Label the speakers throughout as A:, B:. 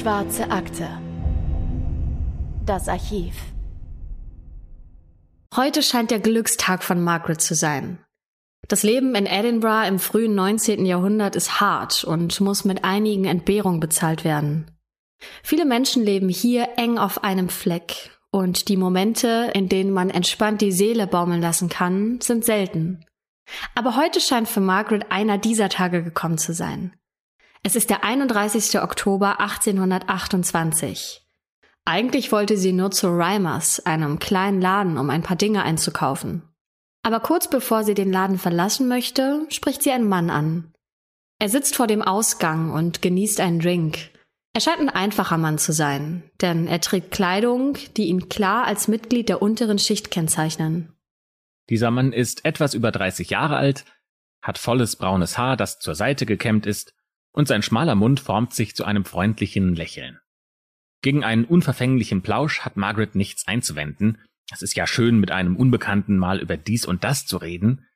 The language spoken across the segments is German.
A: Schwarze Akte. Das Archiv.
B: Heute scheint der Glückstag von Margaret zu sein. Das Leben in Edinburgh im frühen 19. Jahrhundert ist hart und muss mit einigen Entbehrungen bezahlt werden. Viele Menschen leben hier eng auf einem Fleck und die Momente, in denen man entspannt die Seele baumeln lassen kann, sind selten. Aber heute scheint für Margaret einer dieser Tage gekommen zu sein. Es ist der 31. Oktober 1828. Eigentlich wollte sie nur zu Reimers, einem kleinen Laden, um ein paar Dinge einzukaufen. Aber kurz bevor sie den Laden verlassen möchte, spricht sie einen Mann an. Er sitzt vor dem Ausgang und genießt einen Drink. Er scheint ein einfacher Mann zu sein, denn er trägt Kleidung, die ihn klar als Mitglied der unteren Schicht kennzeichnen.
C: Dieser Mann ist etwas über 30 Jahre alt, hat volles braunes Haar, das zur Seite gekämmt ist, und sein schmaler Mund formt sich zu einem freundlichen Lächeln. Gegen einen unverfänglichen Plausch hat Margaret nichts einzuwenden. Es ist ja schön, mit einem Unbekannten mal über dies und das zu reden.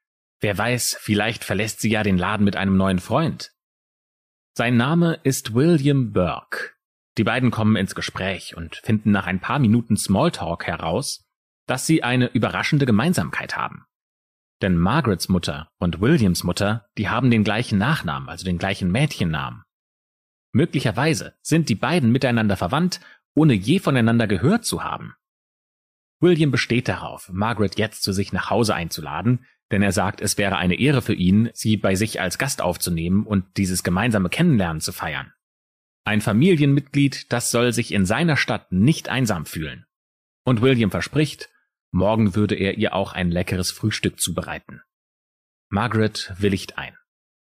C: Wer weiß, vielleicht verlässt sie ja den Laden mit einem neuen Freund. Sein Name ist William Burke. Die beiden kommen ins Gespräch und finden nach ein paar Minuten Smalltalk heraus, dass sie eine überraschende Gemeinsamkeit haben. Denn Margarets Mutter und Williams Mutter, die haben den gleichen Nachnamen, also den gleichen Mädchennamen. Möglicherweise sind die beiden miteinander verwandt, ohne je voneinander gehört zu haben. William besteht darauf, Margaret jetzt zu sich nach Hause einzuladen, denn er sagt, es wäre eine Ehre für ihn, sie bei sich als Gast aufzunehmen und dieses gemeinsame Kennenlernen zu feiern. Ein Familienmitglied, das soll sich in seiner Stadt nicht einsam fühlen. Und William verspricht, morgen würde er ihr auch ein leckeres Frühstück zubereiten. Margaret willigt ein.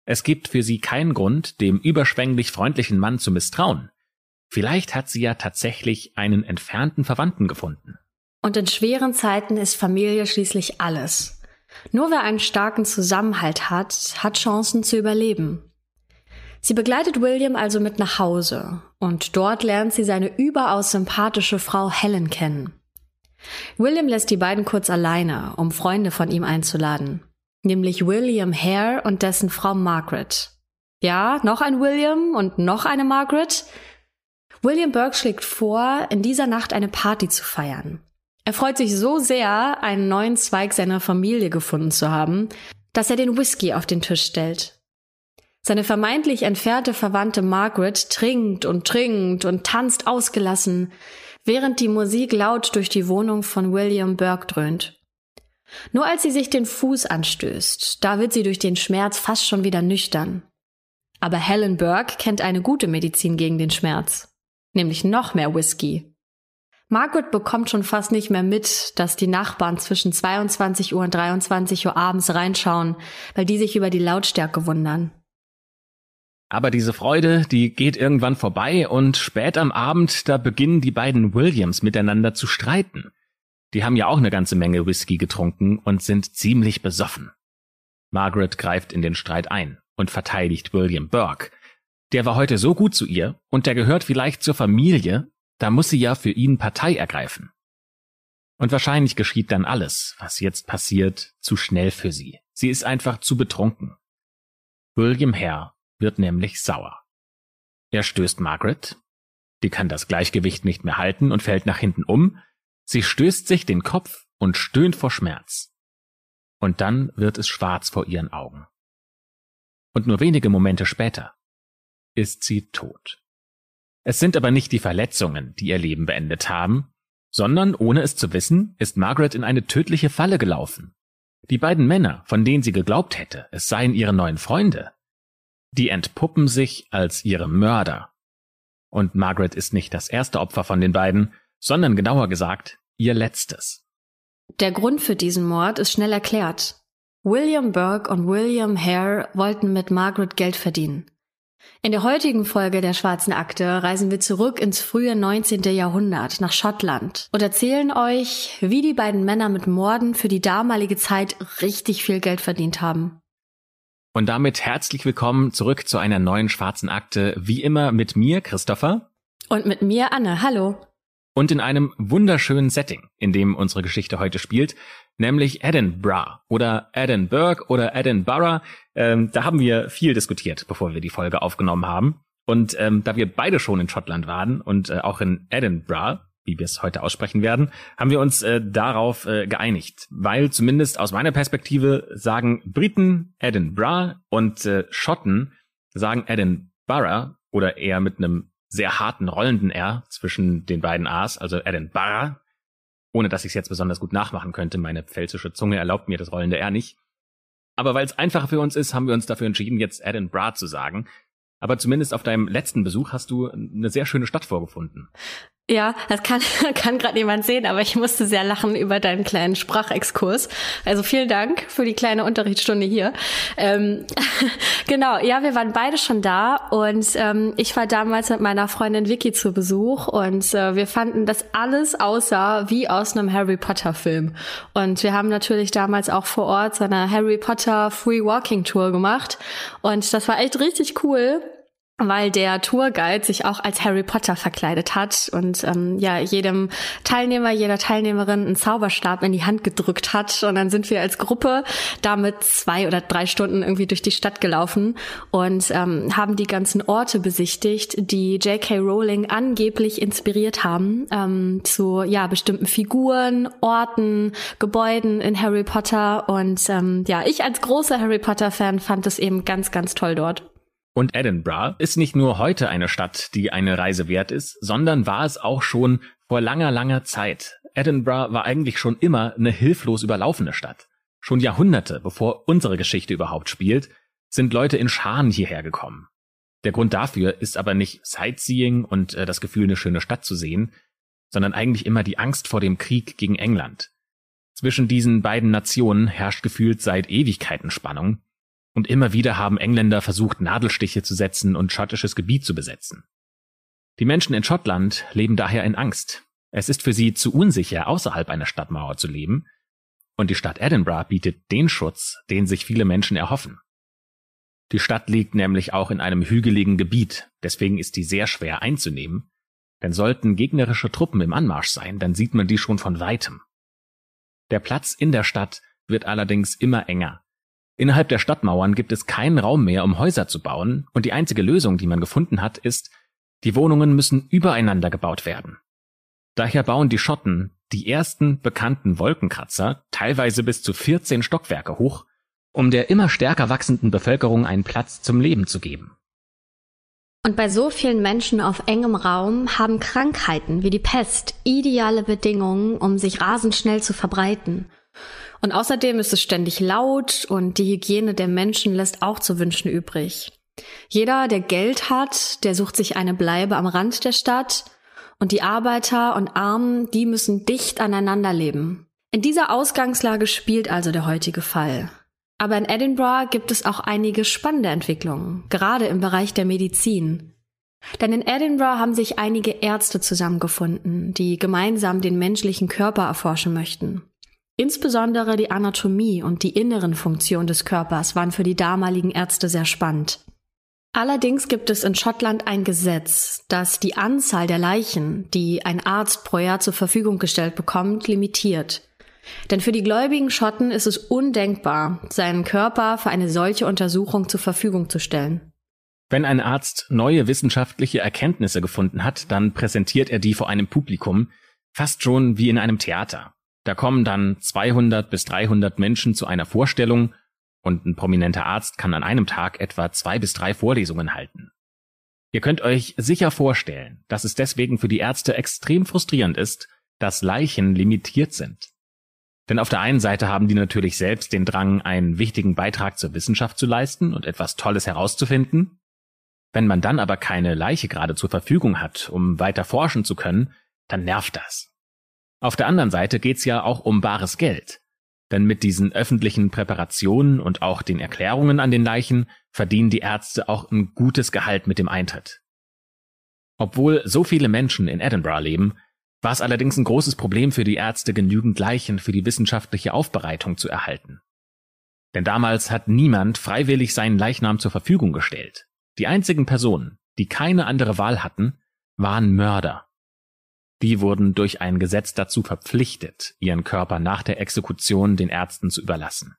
C: Es gibt für sie keinen Grund, dem überschwänglich freundlichen Mann zu misstrauen. Vielleicht hat sie ja tatsächlich einen entfernten Verwandten gefunden.
B: Und in schweren Zeiten ist Familie schließlich alles. Nur wer einen starken Zusammenhalt hat, hat Chancen zu überleben. Sie begleitet William also mit nach Hause und dort lernt sie seine überaus sympathische Frau Helen kennen. William lässt die beiden kurz alleine, um Freunde von ihm einzuladen, nämlich William Hare und dessen Frau Margaret. Ja, noch ein William und noch eine Margaret. William Burke schlägt vor, in dieser Nacht eine Party zu feiern. Er freut sich so sehr, einen neuen Zweig seiner Familie gefunden zu haben, dass er den Whisky auf den Tisch stellt. Seine vermeintlich entfernte Verwandte Margaret trinkt und trinkt und tanzt ausgelassen, während die Musik laut durch die Wohnung von William Burke dröhnt. Nur als sie sich den Fuß anstößt, da wird sie durch den Schmerz fast schon wieder nüchtern. Aber Helen Burke kennt eine gute Medizin gegen den Schmerz, nämlich noch mehr Whisky. Margaret bekommt schon fast nicht mehr mit, dass die Nachbarn zwischen 22 Uhr und 23 Uhr abends reinschauen, weil die sich über die Lautstärke wundern.
C: Aber diese Freude, die geht irgendwann vorbei und spät am Abend, da beginnen die beiden Williams miteinander zu streiten. Die haben ja auch eine ganze Menge Whisky getrunken und sind ziemlich besoffen. Margaret greift in den Streit ein und verteidigt William Burke. Der war heute so gut zu ihr und der gehört vielleicht zur Familie, da muss sie ja für ihn Partei ergreifen. Und wahrscheinlich geschieht dann alles, was jetzt passiert, zu schnell für sie. Sie ist einfach zu betrunken. William Hare wird nämlich sauer. Er stößt Margaret, die kann das Gleichgewicht nicht mehr halten und fällt nach hinten um, sie stößt sich den Kopf und stöhnt vor Schmerz. Und dann wird es schwarz vor ihren Augen. Und nur wenige Momente später ist sie tot. Es sind aber nicht die Verletzungen, die ihr Leben beendet haben, sondern, ohne es zu wissen, ist Margaret in eine tödliche Falle gelaufen. Die beiden Männer, von denen sie geglaubt hätte, es seien ihre neuen Freunde, die entpuppen sich als ihre Mörder. Und Margaret ist nicht das erste Opfer von den beiden, sondern genauer gesagt ihr letztes.
B: Der Grund für diesen Mord ist schnell erklärt. William Burke und William Hare wollten mit Margaret Geld verdienen. In der heutigen Folge der Schwarzen Akte reisen wir zurück ins frühe 19. Jahrhundert nach Schottland und erzählen euch, wie die beiden Männer mit Morden für die damalige Zeit richtig viel Geld verdient haben.
C: Und damit herzlich willkommen zurück zu einer neuen Schwarzen Akte, wie immer mit mir, Christopher.
B: Und mit mir, Anne. Hallo.
C: Und in einem wunderschönen Setting, in dem unsere Geschichte heute spielt, nämlich Edinburgh oder Edinburgh oder Edinburgh. Ähm, da haben wir viel diskutiert, bevor wir die Folge aufgenommen haben. Und ähm, da wir beide schon in Schottland waren und äh, auch in Edinburgh, wie wir es heute aussprechen werden, haben wir uns äh, darauf äh, geeinigt. Weil zumindest aus meiner Perspektive sagen Briten Edinburgh und äh, Schotten sagen Edinburgh oder eher mit einem sehr harten rollenden R zwischen den beiden A's, also Edinburgh, ohne dass ich es jetzt besonders gut nachmachen könnte. Meine pfälzische Zunge erlaubt mir das rollende R nicht. Aber weil es einfacher für uns ist, haben wir uns dafür entschieden, jetzt Edinburgh zu sagen. Aber zumindest auf deinem letzten Besuch hast du eine sehr schöne Stadt vorgefunden.
B: Ja, das kann, kann gerade niemand sehen, aber ich musste sehr lachen über deinen kleinen Sprachexkurs. Also vielen Dank für die kleine Unterrichtsstunde hier. Ähm, genau, ja, wir waren beide schon da und ähm, ich war damals mit meiner Freundin Vicky zu Besuch und äh, wir fanden, dass alles aussah wie aus einem Harry Potter Film. Und wir haben natürlich damals auch vor Ort so eine Harry Potter Free Walking Tour gemacht und das war echt richtig cool weil der Tourguide sich auch als Harry Potter verkleidet hat und ähm, ja jedem Teilnehmer, jeder Teilnehmerin einen Zauberstab in die Hand gedrückt hat und dann sind wir als Gruppe damit zwei oder drei Stunden irgendwie durch die Stadt gelaufen und ähm, haben die ganzen Orte besichtigt, die J.K. Rowling angeblich inspiriert haben ähm, zu ja bestimmten Figuren, Orten, Gebäuden in Harry Potter und ähm, ja ich als großer Harry Potter Fan fand es eben ganz ganz toll dort.
C: Und Edinburgh ist nicht nur heute eine Stadt, die eine Reise wert ist, sondern war es auch schon vor langer, langer Zeit. Edinburgh war eigentlich schon immer eine hilflos überlaufene Stadt. Schon Jahrhunderte, bevor unsere Geschichte überhaupt spielt, sind Leute in Scharen hierher gekommen. Der Grund dafür ist aber nicht Sightseeing und äh, das Gefühl, eine schöne Stadt zu sehen, sondern eigentlich immer die Angst vor dem Krieg gegen England. Zwischen diesen beiden Nationen herrscht gefühlt seit Ewigkeiten Spannung, und immer wieder haben Engländer versucht, Nadelstiche zu setzen und schottisches Gebiet zu besetzen. Die Menschen in Schottland leben daher in Angst. Es ist für sie zu unsicher, außerhalb einer Stadtmauer zu leben, und die Stadt Edinburgh bietet den Schutz, den sich viele Menschen erhoffen. Die Stadt liegt nämlich auch in einem hügeligen Gebiet, deswegen ist die sehr schwer einzunehmen, denn sollten gegnerische Truppen im Anmarsch sein, dann sieht man die schon von weitem. Der Platz in der Stadt wird allerdings immer enger, Innerhalb der Stadtmauern gibt es keinen Raum mehr, um Häuser zu bauen, und die einzige Lösung, die man gefunden hat, ist, die Wohnungen müssen übereinander gebaut werden. Daher bauen die Schotten die ersten bekannten Wolkenkratzer teilweise bis zu 14 Stockwerke hoch, um der immer stärker wachsenden Bevölkerung einen Platz zum Leben zu geben.
B: Und bei so vielen Menschen auf engem Raum haben Krankheiten wie die Pest ideale Bedingungen, um sich rasend schnell zu verbreiten. Und außerdem ist es ständig laut und die Hygiene der Menschen lässt auch zu wünschen übrig. Jeder, der Geld hat, der sucht sich eine Bleibe am Rand der Stadt und die Arbeiter und Armen, die müssen dicht aneinander leben. In dieser Ausgangslage spielt also der heutige Fall. Aber in Edinburgh gibt es auch einige spannende Entwicklungen, gerade im Bereich der Medizin. Denn in Edinburgh haben sich einige Ärzte zusammengefunden, die gemeinsam den menschlichen Körper erforschen möchten. Insbesondere die Anatomie und die inneren Funktionen des Körpers waren für die damaligen Ärzte sehr spannend. Allerdings gibt es in Schottland ein Gesetz, das die Anzahl der Leichen, die ein Arzt pro Jahr zur Verfügung gestellt bekommt, limitiert. Denn für die gläubigen Schotten ist es undenkbar, seinen Körper für eine solche Untersuchung zur Verfügung zu stellen.
C: Wenn ein Arzt neue wissenschaftliche Erkenntnisse gefunden hat, dann präsentiert er die vor einem Publikum, fast schon wie in einem Theater. Da kommen dann 200 bis 300 Menschen zu einer Vorstellung und ein prominenter Arzt kann an einem Tag etwa zwei bis drei Vorlesungen halten. Ihr könnt euch sicher vorstellen, dass es deswegen für die Ärzte extrem frustrierend ist, dass Leichen limitiert sind. Denn auf der einen Seite haben die natürlich selbst den Drang, einen wichtigen Beitrag zur Wissenschaft zu leisten und etwas Tolles herauszufinden. Wenn man dann aber keine Leiche gerade zur Verfügung hat, um weiter forschen zu können, dann nervt das. Auf der anderen Seite geht's ja auch um bares Geld. Denn mit diesen öffentlichen Präparationen und auch den Erklärungen an den Leichen verdienen die Ärzte auch ein gutes Gehalt mit dem Eintritt. Obwohl so viele Menschen in Edinburgh leben, war es allerdings ein großes Problem für die Ärzte, genügend Leichen für die wissenschaftliche Aufbereitung zu erhalten. Denn damals hat niemand freiwillig seinen Leichnam zur Verfügung gestellt. Die einzigen Personen, die keine andere Wahl hatten, waren Mörder. Die wurden durch ein Gesetz dazu verpflichtet, ihren Körper nach der Exekution den Ärzten zu überlassen.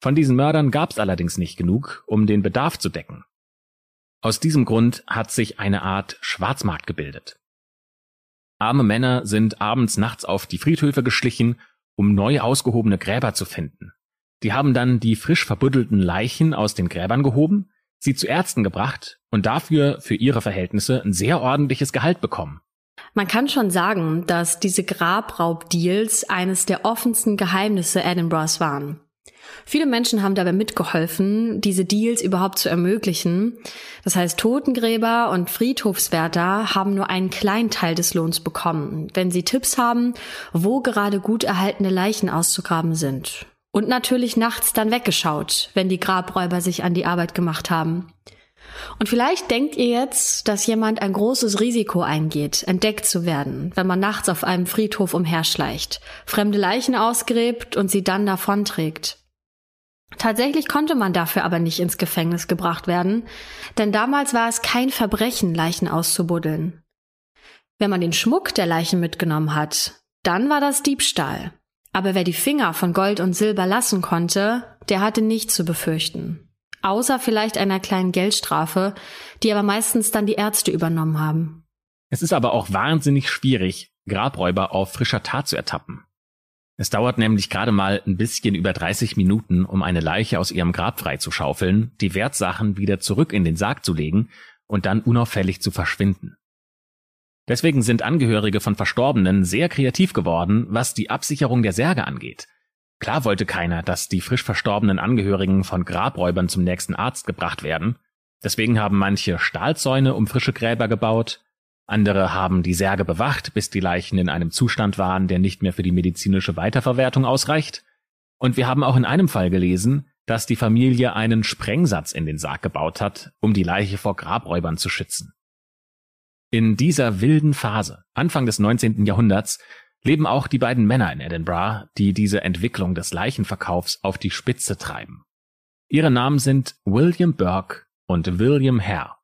C: Von diesen Mördern gab es allerdings nicht genug, um den Bedarf zu decken. Aus diesem Grund hat sich eine Art Schwarzmarkt gebildet. Arme Männer sind abends nachts auf die Friedhöfe geschlichen, um neu ausgehobene Gräber zu finden. Die haben dann die frisch verbuddelten Leichen aus den Gräbern gehoben, sie zu Ärzten gebracht und dafür für ihre Verhältnisse ein sehr ordentliches Gehalt bekommen.
B: Man kann schon sagen, dass diese Grabraubdeals eines der offensten Geheimnisse Edinburghs waren. Viele Menschen haben dabei mitgeholfen, diese Deals überhaupt zu ermöglichen. Das heißt, Totengräber und Friedhofswärter haben nur einen kleinen Teil des Lohns bekommen, wenn sie Tipps haben, wo gerade gut erhaltene Leichen auszugraben sind. Und natürlich nachts dann weggeschaut, wenn die Grabräuber sich an die Arbeit gemacht haben. Und vielleicht denkt ihr jetzt, dass jemand ein großes Risiko eingeht, entdeckt zu werden, wenn man nachts auf einem Friedhof umherschleicht, fremde Leichen ausgräbt und sie dann davonträgt. Tatsächlich konnte man dafür aber nicht ins Gefängnis gebracht werden, denn damals war es kein Verbrechen, Leichen auszubuddeln. Wenn man den Schmuck der Leichen mitgenommen hat, dann war das Diebstahl. Aber wer die Finger von Gold und Silber lassen konnte, der hatte nichts zu befürchten. Außer vielleicht einer kleinen Geldstrafe, die aber meistens dann die Ärzte übernommen haben.
C: Es ist aber auch wahnsinnig schwierig, Grabräuber auf frischer Tat zu ertappen. Es dauert nämlich gerade mal ein bisschen über 30 Minuten, um eine Leiche aus ihrem Grab freizuschaufeln, die Wertsachen wieder zurück in den Sarg zu legen und dann unauffällig zu verschwinden. Deswegen sind Angehörige von Verstorbenen sehr kreativ geworden, was die Absicherung der Särge angeht. Klar wollte keiner, dass die frisch verstorbenen Angehörigen von Grabräubern zum nächsten Arzt gebracht werden. Deswegen haben manche Stahlzäune um frische Gräber gebaut, andere haben die Särge bewacht, bis die Leichen in einem Zustand waren, der nicht mehr für die medizinische Weiterverwertung ausreicht. Und wir haben auch in einem Fall gelesen, dass die Familie einen Sprengsatz in den Sarg gebaut hat, um die Leiche vor Grabräubern zu schützen. In dieser wilden Phase, Anfang des 19. Jahrhunderts, leben auch die beiden Männer in Edinburgh, die diese Entwicklung des Leichenverkaufs auf die Spitze treiben. Ihre Namen sind William Burke und William Hare.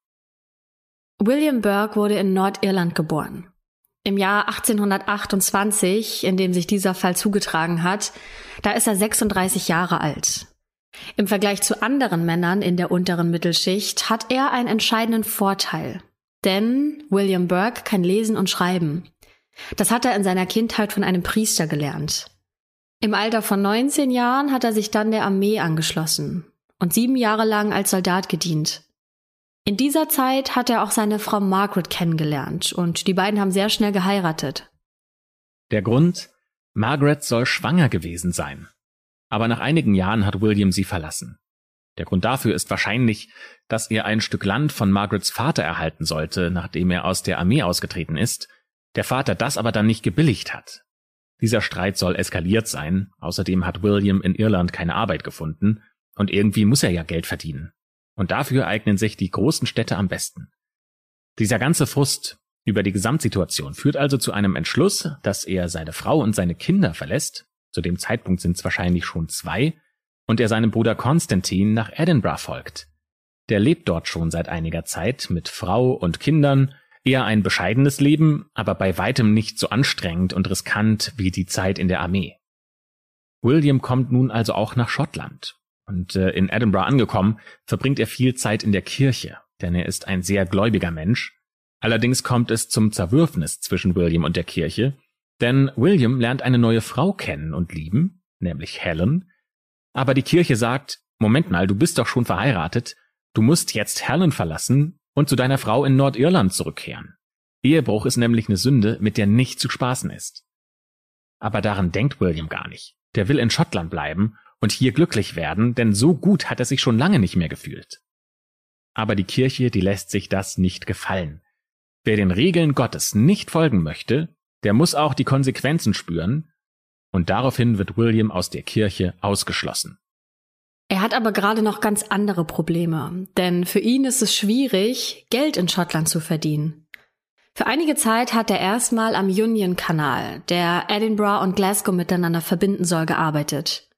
B: William Burke wurde in Nordirland geboren. Im Jahr 1828, in dem sich dieser Fall zugetragen hat, da ist er 36 Jahre alt. Im Vergleich zu anderen Männern in der unteren Mittelschicht hat er einen entscheidenden Vorteil. Denn William Burke kann lesen und schreiben. Das hat er in seiner Kindheit von einem Priester gelernt. Im Alter von 19 Jahren hat er sich dann der Armee angeschlossen und sieben Jahre lang als Soldat gedient. In dieser Zeit hat er auch seine Frau Margaret kennengelernt und die beiden haben sehr schnell geheiratet.
C: Der Grund? Margaret soll schwanger gewesen sein. Aber nach einigen Jahren hat William sie verlassen. Der Grund dafür ist wahrscheinlich, dass er ein Stück Land von Margarets Vater erhalten sollte, nachdem er aus der Armee ausgetreten ist, der Vater das aber dann nicht gebilligt hat. Dieser Streit soll eskaliert sein, außerdem hat William in Irland keine Arbeit gefunden, und irgendwie muss er ja Geld verdienen. Und dafür eignen sich die großen Städte am besten. Dieser ganze Frust über die Gesamtsituation führt also zu einem Entschluss, dass er seine Frau und seine Kinder verlässt, zu dem Zeitpunkt sind es wahrscheinlich schon zwei, und er seinem Bruder Konstantin nach Edinburgh folgt. Der lebt dort schon seit einiger Zeit mit Frau und Kindern, eher ein bescheidenes Leben, aber bei weitem nicht so anstrengend und riskant wie die Zeit in der Armee. William kommt nun also auch nach Schottland und äh, in Edinburgh angekommen, verbringt er viel Zeit in der Kirche, denn er ist ein sehr gläubiger Mensch. Allerdings kommt es zum Zerwürfnis zwischen William und der Kirche, denn William lernt eine neue Frau kennen und lieben, nämlich Helen. Aber die Kirche sagt, Moment mal, du bist doch schon verheiratet, du musst jetzt Helen verlassen und zu deiner Frau in Nordirland zurückkehren. Ehebruch ist nämlich eine Sünde, mit der nicht zu spaßen ist. Aber daran denkt William gar nicht. Der will in Schottland bleiben und hier glücklich werden, denn so gut hat er sich schon lange nicht mehr gefühlt. Aber die Kirche, die lässt sich das nicht gefallen. Wer den Regeln Gottes nicht folgen möchte, der muss auch die Konsequenzen spüren, und daraufhin wird William aus der Kirche ausgeschlossen.
B: Er hat aber gerade noch ganz andere Probleme, denn für ihn ist es schwierig, Geld in Schottland zu verdienen. Für einige Zeit hat er erstmal am Union-Kanal, der Edinburgh und Glasgow miteinander verbinden soll, gearbeitet.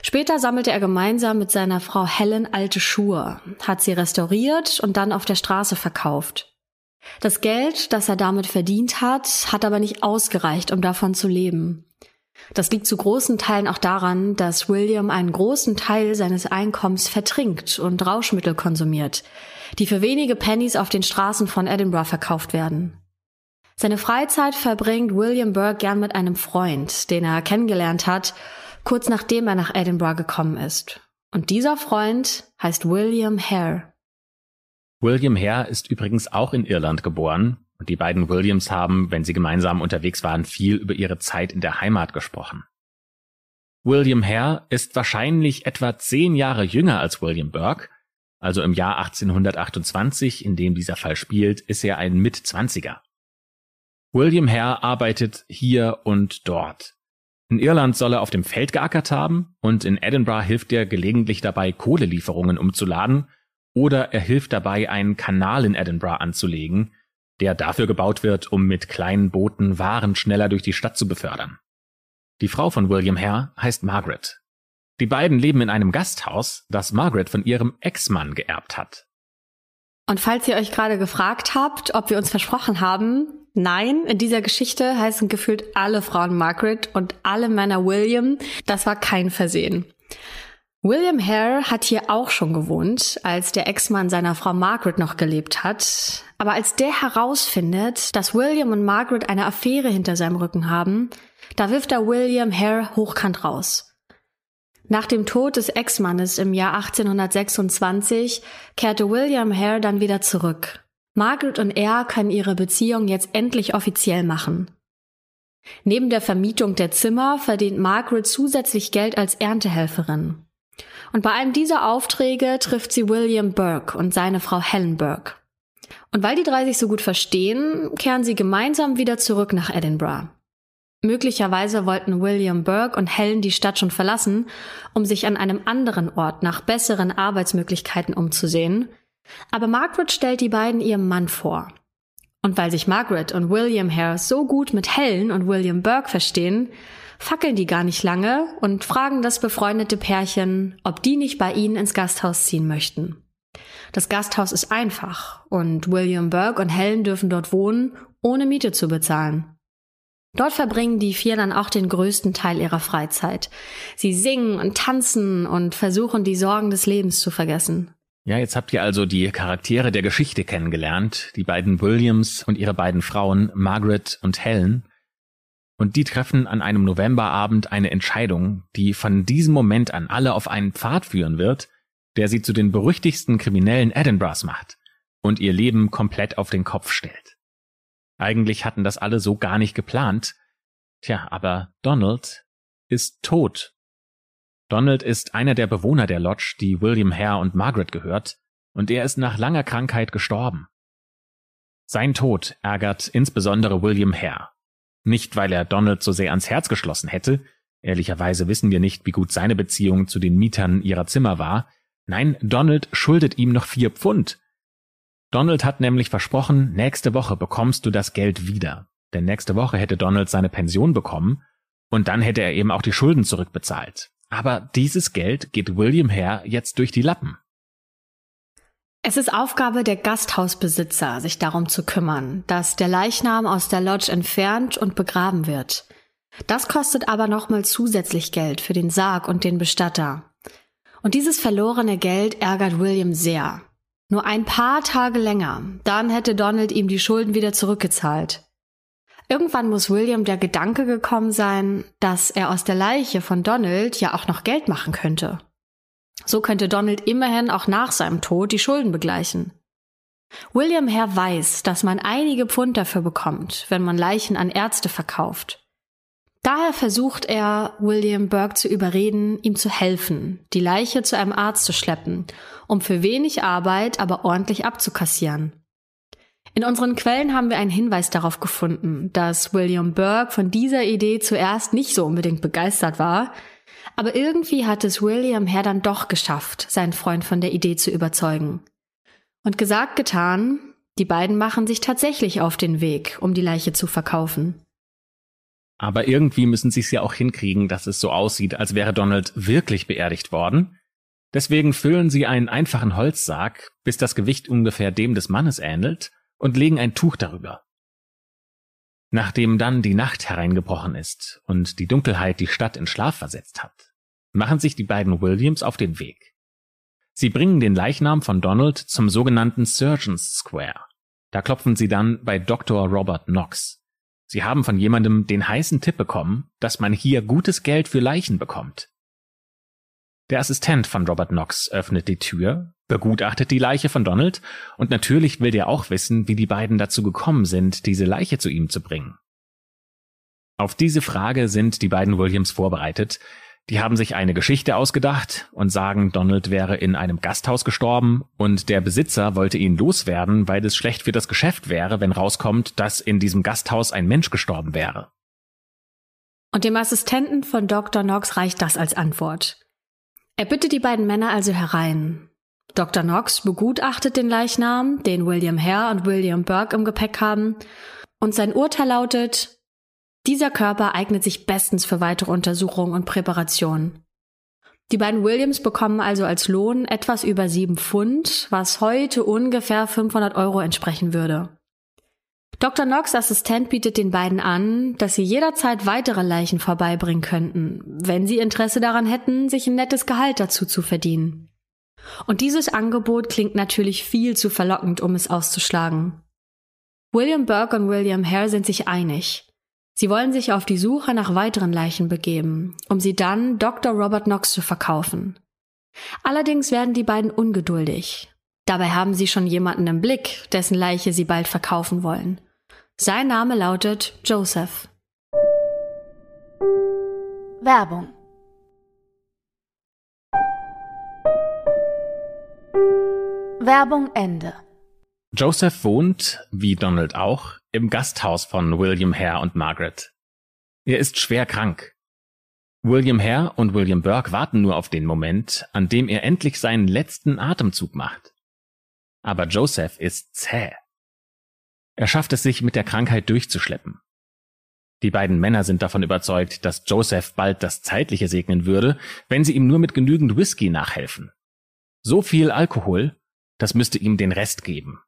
B: Später sammelte er gemeinsam mit seiner Frau Helen alte Schuhe, hat sie restauriert und dann auf der Straße verkauft. Das Geld, das er damit verdient hat, hat aber nicht ausgereicht, um davon zu leben. Das liegt zu großen Teilen auch daran, dass William einen großen Teil seines Einkommens vertrinkt und Rauschmittel konsumiert, die für wenige Pennies auf den Straßen von Edinburgh verkauft werden. Seine Freizeit verbringt William Burke gern mit einem Freund, den er kennengelernt hat, kurz nachdem er nach Edinburgh gekommen ist. Und dieser Freund heißt William Hare.
C: William Hare ist übrigens auch in Irland geboren und die beiden Williams haben, wenn sie gemeinsam unterwegs waren, viel über ihre Zeit in der Heimat gesprochen. William Hare ist wahrscheinlich etwa zehn Jahre jünger als William Burke, also im Jahr 1828, in dem dieser Fall spielt, ist er ein Mitzwanziger. William Hare arbeitet hier und dort. In Irland soll er auf dem Feld geackert haben und in Edinburgh hilft er gelegentlich dabei, Kohlelieferungen umzuladen oder er hilft dabei, einen Kanal in Edinburgh anzulegen, der dafür gebaut wird, um mit kleinen Booten Waren schneller durch die Stadt zu befördern. Die Frau von William Hare heißt Margaret. Die beiden leben in einem Gasthaus, das Margaret von ihrem Ex-Mann geerbt hat.
B: Und falls ihr euch gerade gefragt habt, ob wir uns versprochen haben, nein, in dieser Geschichte heißen gefühlt alle Frauen Margaret und alle Männer William. Das war kein Versehen. William Hare hat hier auch schon gewohnt, als der Ex-Mann seiner Frau Margaret noch gelebt hat. Aber als der herausfindet, dass William und Margaret eine Affäre hinter seinem Rücken haben, da wirft er William Hare hochkant raus. Nach dem Tod des Ex-Mannes im Jahr 1826 kehrte William Hare dann wieder zurück. Margaret und er können ihre Beziehung jetzt endlich offiziell machen. Neben der Vermietung der Zimmer verdient Margaret zusätzlich Geld als Erntehelferin. Und bei einem dieser Aufträge trifft sie William Burke und seine Frau Helen Burke. Und weil die drei sich so gut verstehen, kehren sie gemeinsam wieder zurück nach Edinburgh. Möglicherweise wollten William Burke und Helen die Stadt schon verlassen, um sich an einem anderen Ort nach besseren Arbeitsmöglichkeiten umzusehen. Aber Margaret stellt die beiden ihrem Mann vor. Und weil sich Margaret und William Hare so gut mit Helen und William Burke verstehen, fackeln die gar nicht lange und fragen das befreundete Pärchen, ob die nicht bei ihnen ins Gasthaus ziehen möchten. Das Gasthaus ist einfach und William Burke und Helen dürfen dort wohnen, ohne Miete zu bezahlen. Dort verbringen die vier dann auch den größten Teil ihrer Freizeit. Sie singen und tanzen und versuchen die Sorgen des Lebens zu vergessen.
C: Ja, jetzt habt ihr also die Charaktere der Geschichte kennengelernt, die beiden Williams und ihre beiden Frauen, Margaret und Helen. Und die treffen an einem Novemberabend eine Entscheidung, die von diesem Moment an alle auf einen Pfad führen wird, der sie zu den berüchtigsten Kriminellen Edinburghs macht und ihr Leben komplett auf den Kopf stellt. Eigentlich hatten das alle so gar nicht geplant. Tja, aber Donald ist tot. Donald ist einer der Bewohner der Lodge, die William Hare und Margaret gehört, und er ist nach langer Krankheit gestorben. Sein Tod ärgert insbesondere William Hare, nicht, weil er Donald so sehr ans Herz geschlossen hätte, ehrlicherweise wissen wir nicht, wie gut seine Beziehung zu den Mietern ihrer Zimmer war, nein, Donald schuldet ihm noch vier Pfund. Donald hat nämlich versprochen, nächste Woche bekommst du das Geld wieder, denn nächste Woche hätte Donald seine Pension bekommen, und dann hätte er eben auch die Schulden zurückbezahlt. Aber dieses Geld geht William Hare jetzt durch die Lappen.
B: Es ist Aufgabe der Gasthausbesitzer, sich darum zu kümmern, dass der Leichnam aus der Lodge entfernt und begraben wird. Das kostet aber nochmal zusätzlich Geld für den Sarg und den Bestatter. Und dieses verlorene Geld ärgert William sehr. Nur ein paar Tage länger, dann hätte Donald ihm die Schulden wieder zurückgezahlt. Irgendwann muss William der Gedanke gekommen sein, dass er aus der Leiche von Donald ja auch noch Geld machen könnte. So könnte Donald immerhin auch nach seinem Tod die Schulden begleichen. William Hare weiß, dass man einige Pfund dafür bekommt, wenn man Leichen an Ärzte verkauft. Daher versucht er, William Burke zu überreden, ihm zu helfen, die Leiche zu einem Arzt zu schleppen, um für wenig Arbeit aber ordentlich abzukassieren. In unseren Quellen haben wir einen Hinweis darauf gefunden, dass William Burke von dieser Idee zuerst nicht so unbedingt begeistert war, aber irgendwie hat es William Hare dann doch geschafft, seinen Freund von der Idee zu überzeugen. Und gesagt, getan, die beiden machen sich tatsächlich auf den Weg, um die Leiche zu verkaufen.
C: Aber irgendwie müssen sie es ja auch hinkriegen, dass es so aussieht, als wäre Donald wirklich beerdigt worden. Deswegen füllen sie einen einfachen Holzsarg, bis das Gewicht ungefähr dem des Mannes ähnelt, und legen ein Tuch darüber. Nachdem dann die Nacht hereingebrochen ist und die Dunkelheit die Stadt in Schlaf versetzt hat, machen sich die beiden Williams auf den Weg. Sie bringen den Leichnam von Donald zum sogenannten Surgeons Square. Da klopfen sie dann bei Dr. Robert Knox. Sie haben von jemandem den heißen Tipp bekommen, dass man hier gutes Geld für Leichen bekommt. Der Assistent von Robert Knox öffnet die Tür, begutachtet die Leiche von Donald und natürlich will der auch wissen, wie die beiden dazu gekommen sind, diese Leiche zu ihm zu bringen. Auf diese Frage sind die beiden Williams vorbereitet. Die haben sich eine Geschichte ausgedacht und sagen, Donald wäre in einem Gasthaus gestorben und der Besitzer wollte ihn loswerden, weil es schlecht für das Geschäft wäre, wenn rauskommt, dass in diesem Gasthaus ein Mensch gestorben wäre.
B: Und dem Assistenten von Dr. Knox reicht das als Antwort. Er bittet die beiden Männer also herein. Dr. Knox begutachtet den Leichnam, den William Hare und William Burke im Gepäck haben, und sein Urteil lautet, dieser Körper eignet sich bestens für weitere Untersuchungen und Präparationen. Die beiden Williams bekommen also als Lohn etwas über sieben Pfund, was heute ungefähr 500 Euro entsprechen würde. Dr. Knox Assistent bietet den beiden an, dass sie jederzeit weitere Leichen vorbeibringen könnten, wenn sie Interesse daran hätten, sich ein nettes Gehalt dazu zu verdienen. Und dieses Angebot klingt natürlich viel zu verlockend, um es auszuschlagen. William Burke und William Hare sind sich einig. Sie wollen sich auf die Suche nach weiteren Leichen begeben, um sie dann Dr. Robert Knox zu verkaufen. Allerdings werden die beiden ungeduldig. Dabei haben sie schon jemanden im Blick, dessen Leiche sie bald verkaufen wollen. Sein Name lautet Joseph.
A: Werbung Werbung Ende.
C: Joseph wohnt, wie Donald auch, im Gasthaus von William Hare und Margaret. Er ist schwer krank. William Hare und William Burke warten nur auf den Moment, an dem er endlich seinen letzten Atemzug macht. Aber Joseph ist zäh. Er schafft es sich mit der Krankheit durchzuschleppen. Die beiden Männer sind davon überzeugt, dass Joseph bald das Zeitliche segnen würde, wenn sie ihm nur mit genügend Whisky nachhelfen. So viel Alkohol, das müsste ihm den Rest geben.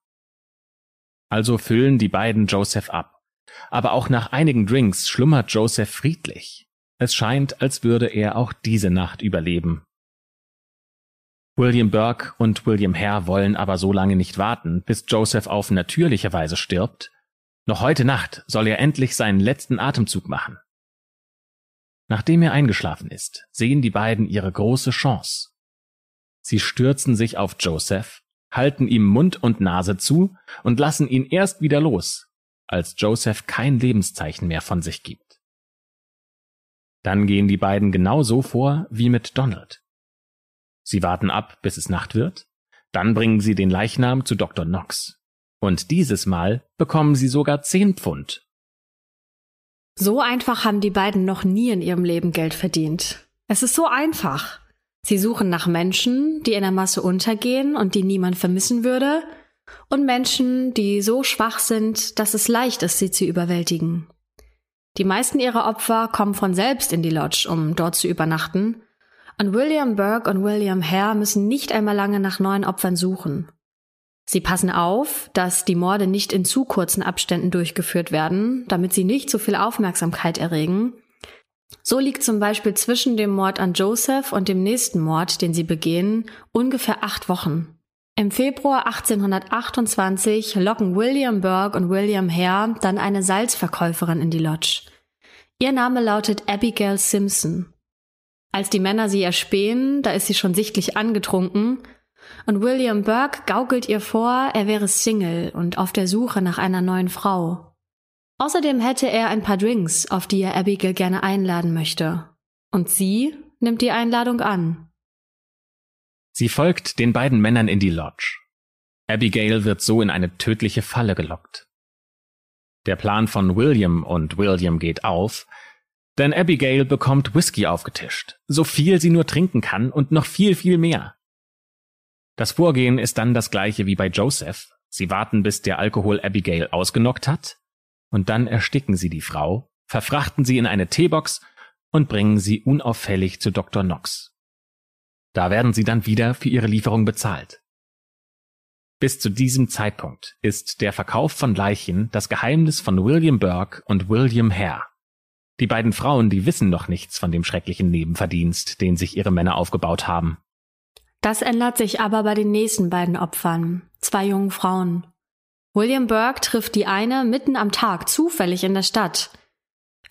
C: Also füllen die beiden Joseph ab. Aber auch nach einigen Drinks schlummert Joseph friedlich. Es scheint, als würde er auch diese Nacht überleben. William Burke und William Hare wollen aber so lange nicht warten, bis Joseph auf natürliche Weise stirbt. Noch heute Nacht soll er endlich seinen letzten Atemzug machen. Nachdem er eingeschlafen ist, sehen die beiden ihre große Chance. Sie stürzen sich auf Joseph, halten ihm Mund und Nase zu und lassen ihn erst wieder los, als Joseph kein Lebenszeichen mehr von sich gibt. Dann gehen die beiden genau so vor wie mit Donald. Sie warten ab, bis es Nacht wird, dann bringen sie den Leichnam zu Dr. Knox. Und dieses Mal bekommen sie sogar zehn Pfund.
B: So einfach haben die beiden noch nie in ihrem Leben Geld verdient. Es ist so einfach. Sie suchen nach Menschen, die in der Masse untergehen und die niemand vermissen würde, und Menschen, die so schwach sind, dass es leicht ist, sie zu überwältigen. Die meisten ihrer Opfer kommen von selbst in die Lodge, um dort zu übernachten, und William Burke und William Hare müssen nicht einmal lange nach neuen Opfern suchen. Sie passen auf, dass die Morde nicht in zu kurzen Abständen durchgeführt werden, damit sie nicht so viel Aufmerksamkeit erregen. So liegt zum Beispiel zwischen dem Mord an Joseph und dem nächsten Mord, den sie begehen, ungefähr acht Wochen. Im Februar 1828 locken William Burke und William Hare dann eine Salzverkäuferin in die Lodge. Ihr Name lautet Abigail Simpson. Als die Männer sie erspähen, da ist sie schon sichtlich angetrunken, und William Burke gaukelt ihr vor, er wäre Single und auf der Suche nach einer neuen Frau. Außerdem hätte er ein paar Drinks, auf die er Abigail gerne einladen möchte. Und sie nimmt die Einladung an.
C: Sie folgt den beiden Männern in die Lodge. Abigail wird so in eine tödliche Falle gelockt. Der Plan von William und William geht auf, denn Abigail bekommt Whisky aufgetischt, so viel sie nur trinken kann und noch viel, viel mehr. Das Vorgehen ist dann das gleiche wie bei Joseph. Sie warten, bis der Alkohol Abigail ausgenockt hat, und dann ersticken sie die Frau, verfrachten sie in eine Teebox und bringen sie unauffällig zu Dr. Knox. Da werden sie dann wieder für ihre Lieferung bezahlt. Bis zu diesem Zeitpunkt ist der Verkauf von Leichen das Geheimnis von William Burke und William Hare. Die beiden Frauen, die wissen noch nichts von dem schrecklichen Nebenverdienst, den sich ihre Männer aufgebaut haben.
B: Das ändert sich aber bei den nächsten beiden Opfern, zwei jungen Frauen. William Burke trifft die eine mitten am Tag zufällig in der Stadt.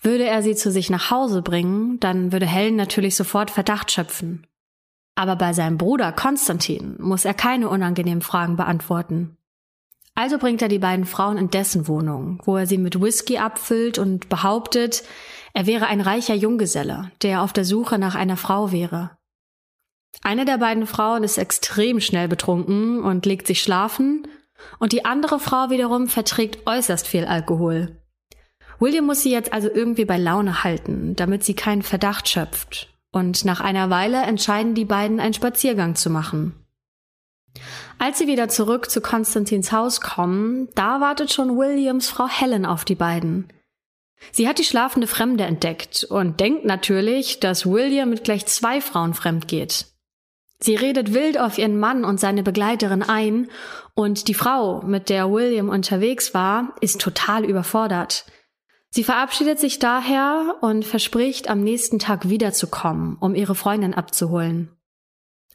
B: Würde er sie zu sich nach Hause bringen, dann würde Helen natürlich sofort Verdacht schöpfen. Aber bei seinem Bruder Konstantin muss er keine unangenehmen Fragen beantworten. Also bringt er die beiden Frauen in dessen Wohnung, wo er sie mit Whisky abfüllt und behauptet, er wäre ein reicher Junggeselle, der auf der Suche nach einer Frau wäre. Eine der beiden Frauen ist extrem schnell betrunken und legt sich schlafen, und die andere Frau wiederum verträgt äußerst viel Alkohol. William muss sie jetzt also irgendwie bei Laune halten, damit sie keinen Verdacht schöpft und nach einer Weile entscheiden die beiden, einen Spaziergang zu machen. Als sie wieder zurück zu Konstantins Haus kommen, da wartet schon Williams Frau Helen auf die beiden. Sie hat die schlafende Fremde entdeckt und denkt natürlich, dass William mit gleich zwei Frauen fremd geht. Sie redet wild auf ihren Mann und seine Begleiterin ein und die Frau, mit der William unterwegs war, ist total überfordert. Sie verabschiedet sich daher und verspricht, am nächsten Tag wiederzukommen, um ihre Freundin abzuholen.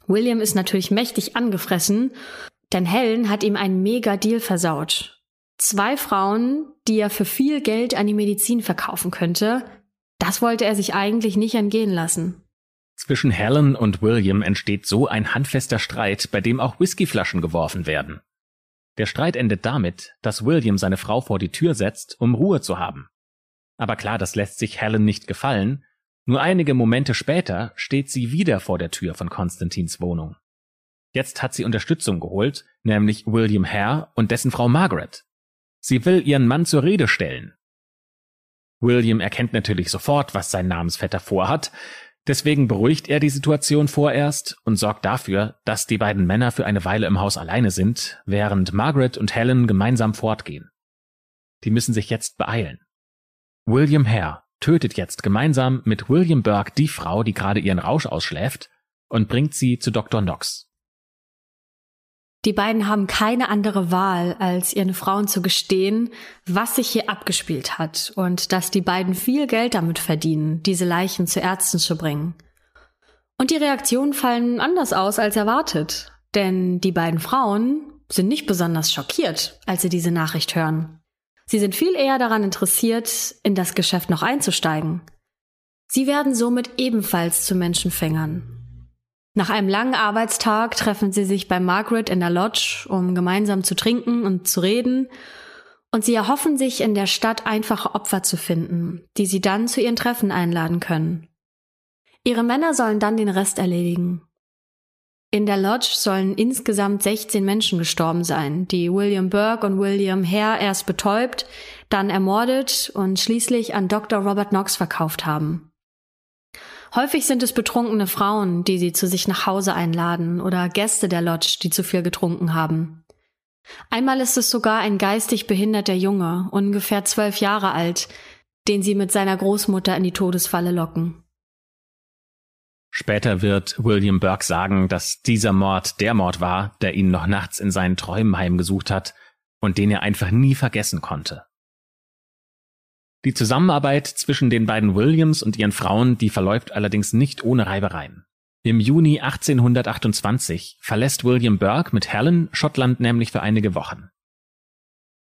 B: William ist natürlich mächtig angefressen, denn Helen hat ihm einen Mega-Deal versaut. Zwei Frauen, die er für viel Geld an die Medizin verkaufen könnte, das wollte er sich eigentlich nicht entgehen lassen.
C: Zwischen Helen und William entsteht so ein handfester Streit, bei dem auch Whiskyflaschen geworfen werden. Der Streit endet damit, dass William seine Frau vor die Tür setzt, um Ruhe zu haben. Aber klar, das lässt sich Helen nicht gefallen. Nur einige Momente später steht sie wieder vor der Tür von Konstantins Wohnung. Jetzt hat sie Unterstützung geholt, nämlich William Hare und dessen Frau Margaret. Sie will ihren Mann zur Rede stellen. William erkennt natürlich sofort, was sein Namensvetter vorhat, deswegen beruhigt er die Situation vorerst und sorgt dafür, dass die beiden Männer für eine Weile im Haus alleine sind, während Margaret und Helen gemeinsam fortgehen. Die müssen sich jetzt beeilen. William Hare tötet jetzt gemeinsam mit William Burke die Frau, die gerade ihren Rausch ausschläft, und bringt sie zu Dr. Knox.
B: Die beiden haben keine andere Wahl, als ihren Frauen zu gestehen, was sich hier abgespielt hat und dass die beiden viel Geld damit verdienen, diese Leichen zu Ärzten zu bringen. Und die Reaktionen fallen anders aus als erwartet, denn die beiden Frauen sind nicht besonders schockiert, als sie diese Nachricht hören. Sie sind viel eher daran interessiert, in das Geschäft noch einzusteigen. Sie werden somit ebenfalls zu Menschenfängern. Nach einem langen Arbeitstag treffen sie sich bei Margaret in der Lodge, um gemeinsam zu trinken und zu reden, und sie erhoffen sich in der Stadt einfache Opfer zu finden, die sie dann zu ihren Treffen einladen können. Ihre Männer sollen dann den Rest erledigen. In der Lodge sollen insgesamt 16 Menschen gestorben sein, die William Burke und William Hare erst betäubt, dann ermordet und schließlich an Dr. Robert Knox verkauft haben. Häufig sind es betrunkene Frauen, die sie zu sich nach Hause einladen oder Gäste der Lodge, die zu viel getrunken haben. Einmal ist es sogar ein geistig behinderter Junge, ungefähr zwölf Jahre alt, den sie mit seiner Großmutter in die Todesfalle locken.
C: Später wird William Burke sagen, dass dieser Mord der Mord war, der ihn noch nachts in seinen Träumen heimgesucht hat und den er einfach nie vergessen konnte. Die Zusammenarbeit zwischen den beiden Williams und ihren Frauen, die verläuft allerdings nicht ohne Reibereien. Im Juni 1828 verlässt William Burke mit Helen Schottland nämlich für einige Wochen.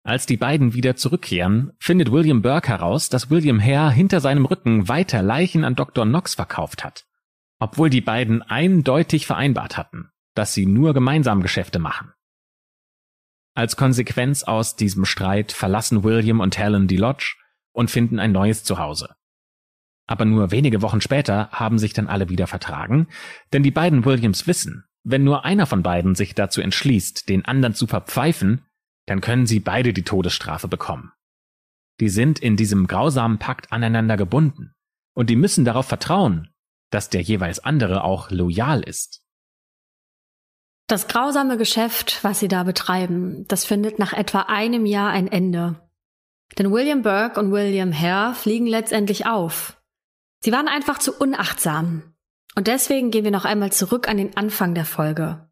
C: Als die beiden wieder zurückkehren, findet William Burke heraus, dass William Hare hinter seinem Rücken weiter Leichen an Dr. Knox verkauft hat obwohl die beiden eindeutig vereinbart hatten, dass sie nur gemeinsam Geschäfte machen. Als Konsequenz aus diesem Streit verlassen William und Helen die Lodge und finden ein neues Zuhause. Aber nur wenige Wochen später haben sich dann alle wieder vertragen, denn die beiden Williams wissen, wenn nur einer von beiden sich dazu entschließt, den anderen zu verpfeifen, dann können sie beide die Todesstrafe bekommen. Die sind in diesem grausamen Pakt aneinander gebunden, und die müssen darauf vertrauen, dass der jeweils andere auch loyal ist.
B: Das grausame Geschäft, was sie da betreiben, das findet nach etwa einem Jahr ein Ende. Denn William Burke und William Hare fliegen letztendlich auf. Sie waren einfach zu unachtsam. Und deswegen gehen wir noch einmal zurück an den Anfang der Folge.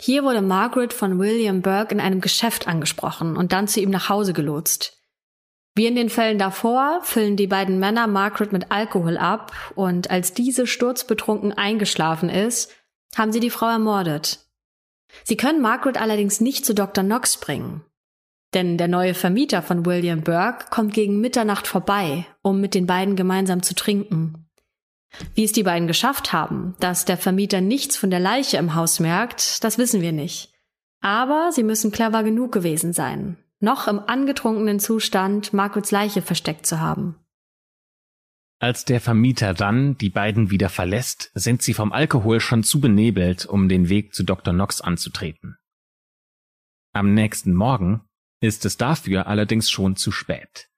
B: Hier wurde Margaret von William Burke in einem Geschäft angesprochen und dann zu ihm nach Hause gelotst. Wie in den Fällen davor füllen die beiden Männer Margaret mit Alkohol ab und als diese sturzbetrunken eingeschlafen ist, haben sie die Frau ermordet. Sie können Margaret allerdings nicht zu Dr. Knox bringen. Denn der neue Vermieter von William Burke kommt gegen Mitternacht vorbei, um mit den beiden gemeinsam zu trinken. Wie es die beiden geschafft haben, dass der Vermieter nichts von der Leiche im Haus merkt, das wissen wir nicht. Aber sie müssen clever genug gewesen sein, noch im angetrunkenen Zustand Margaret's Leiche versteckt zu haben.
C: Als der Vermieter dann die beiden wieder verlässt, sind sie vom Alkohol schon zu benebelt, um den Weg zu Dr. Knox anzutreten. Am nächsten Morgen ist es dafür allerdings schon zu spät.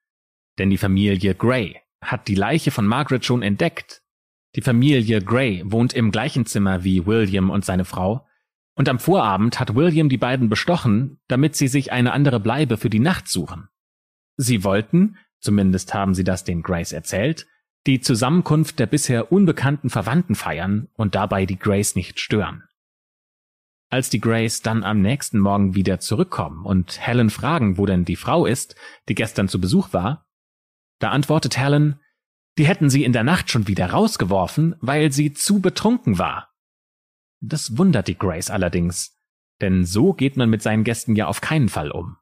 C: Denn die Familie Gray hat die Leiche von Margaret schon entdeckt. Die Familie Gray wohnt im gleichen Zimmer wie William und seine Frau, und am Vorabend hat William die beiden bestochen, damit sie sich eine andere Bleibe für die Nacht suchen. Sie wollten, zumindest haben sie das den Grays erzählt, die Zusammenkunft der bisher unbekannten Verwandten feiern und dabei die Grays nicht stören. Als die Grays dann am nächsten Morgen wieder zurückkommen und Helen fragen, wo denn die Frau ist, die gestern zu Besuch war, da antwortet Helen, die hätten sie in der Nacht schon wieder rausgeworfen, weil sie zu betrunken war. Das wundert die Grays allerdings, denn so geht man mit seinen Gästen ja auf keinen Fall um.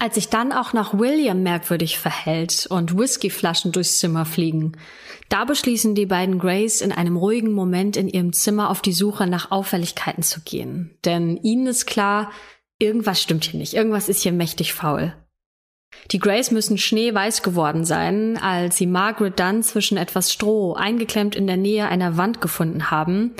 B: Als sich dann auch noch William merkwürdig verhält und Whiskyflaschen durchs Zimmer fliegen, da beschließen die beiden Grays in einem ruhigen Moment in ihrem Zimmer auf die Suche nach Auffälligkeiten zu gehen. Denn ihnen ist klar, irgendwas stimmt hier nicht, irgendwas ist hier mächtig faul. Die Grays müssen schneeweiß geworden sein, als sie Margaret dann zwischen etwas Stroh eingeklemmt in der Nähe einer Wand gefunden haben.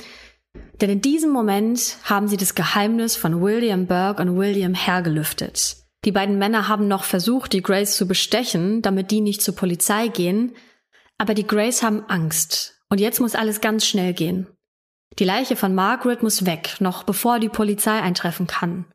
B: Denn in diesem Moment haben sie das Geheimnis von William Burke und William Hare gelüftet. Die beiden Männer haben noch versucht, die Grays zu bestechen, damit die nicht zur Polizei gehen, aber die Grays haben Angst und jetzt muss alles ganz schnell gehen. Die Leiche von Margaret muss weg, noch bevor die Polizei eintreffen kann.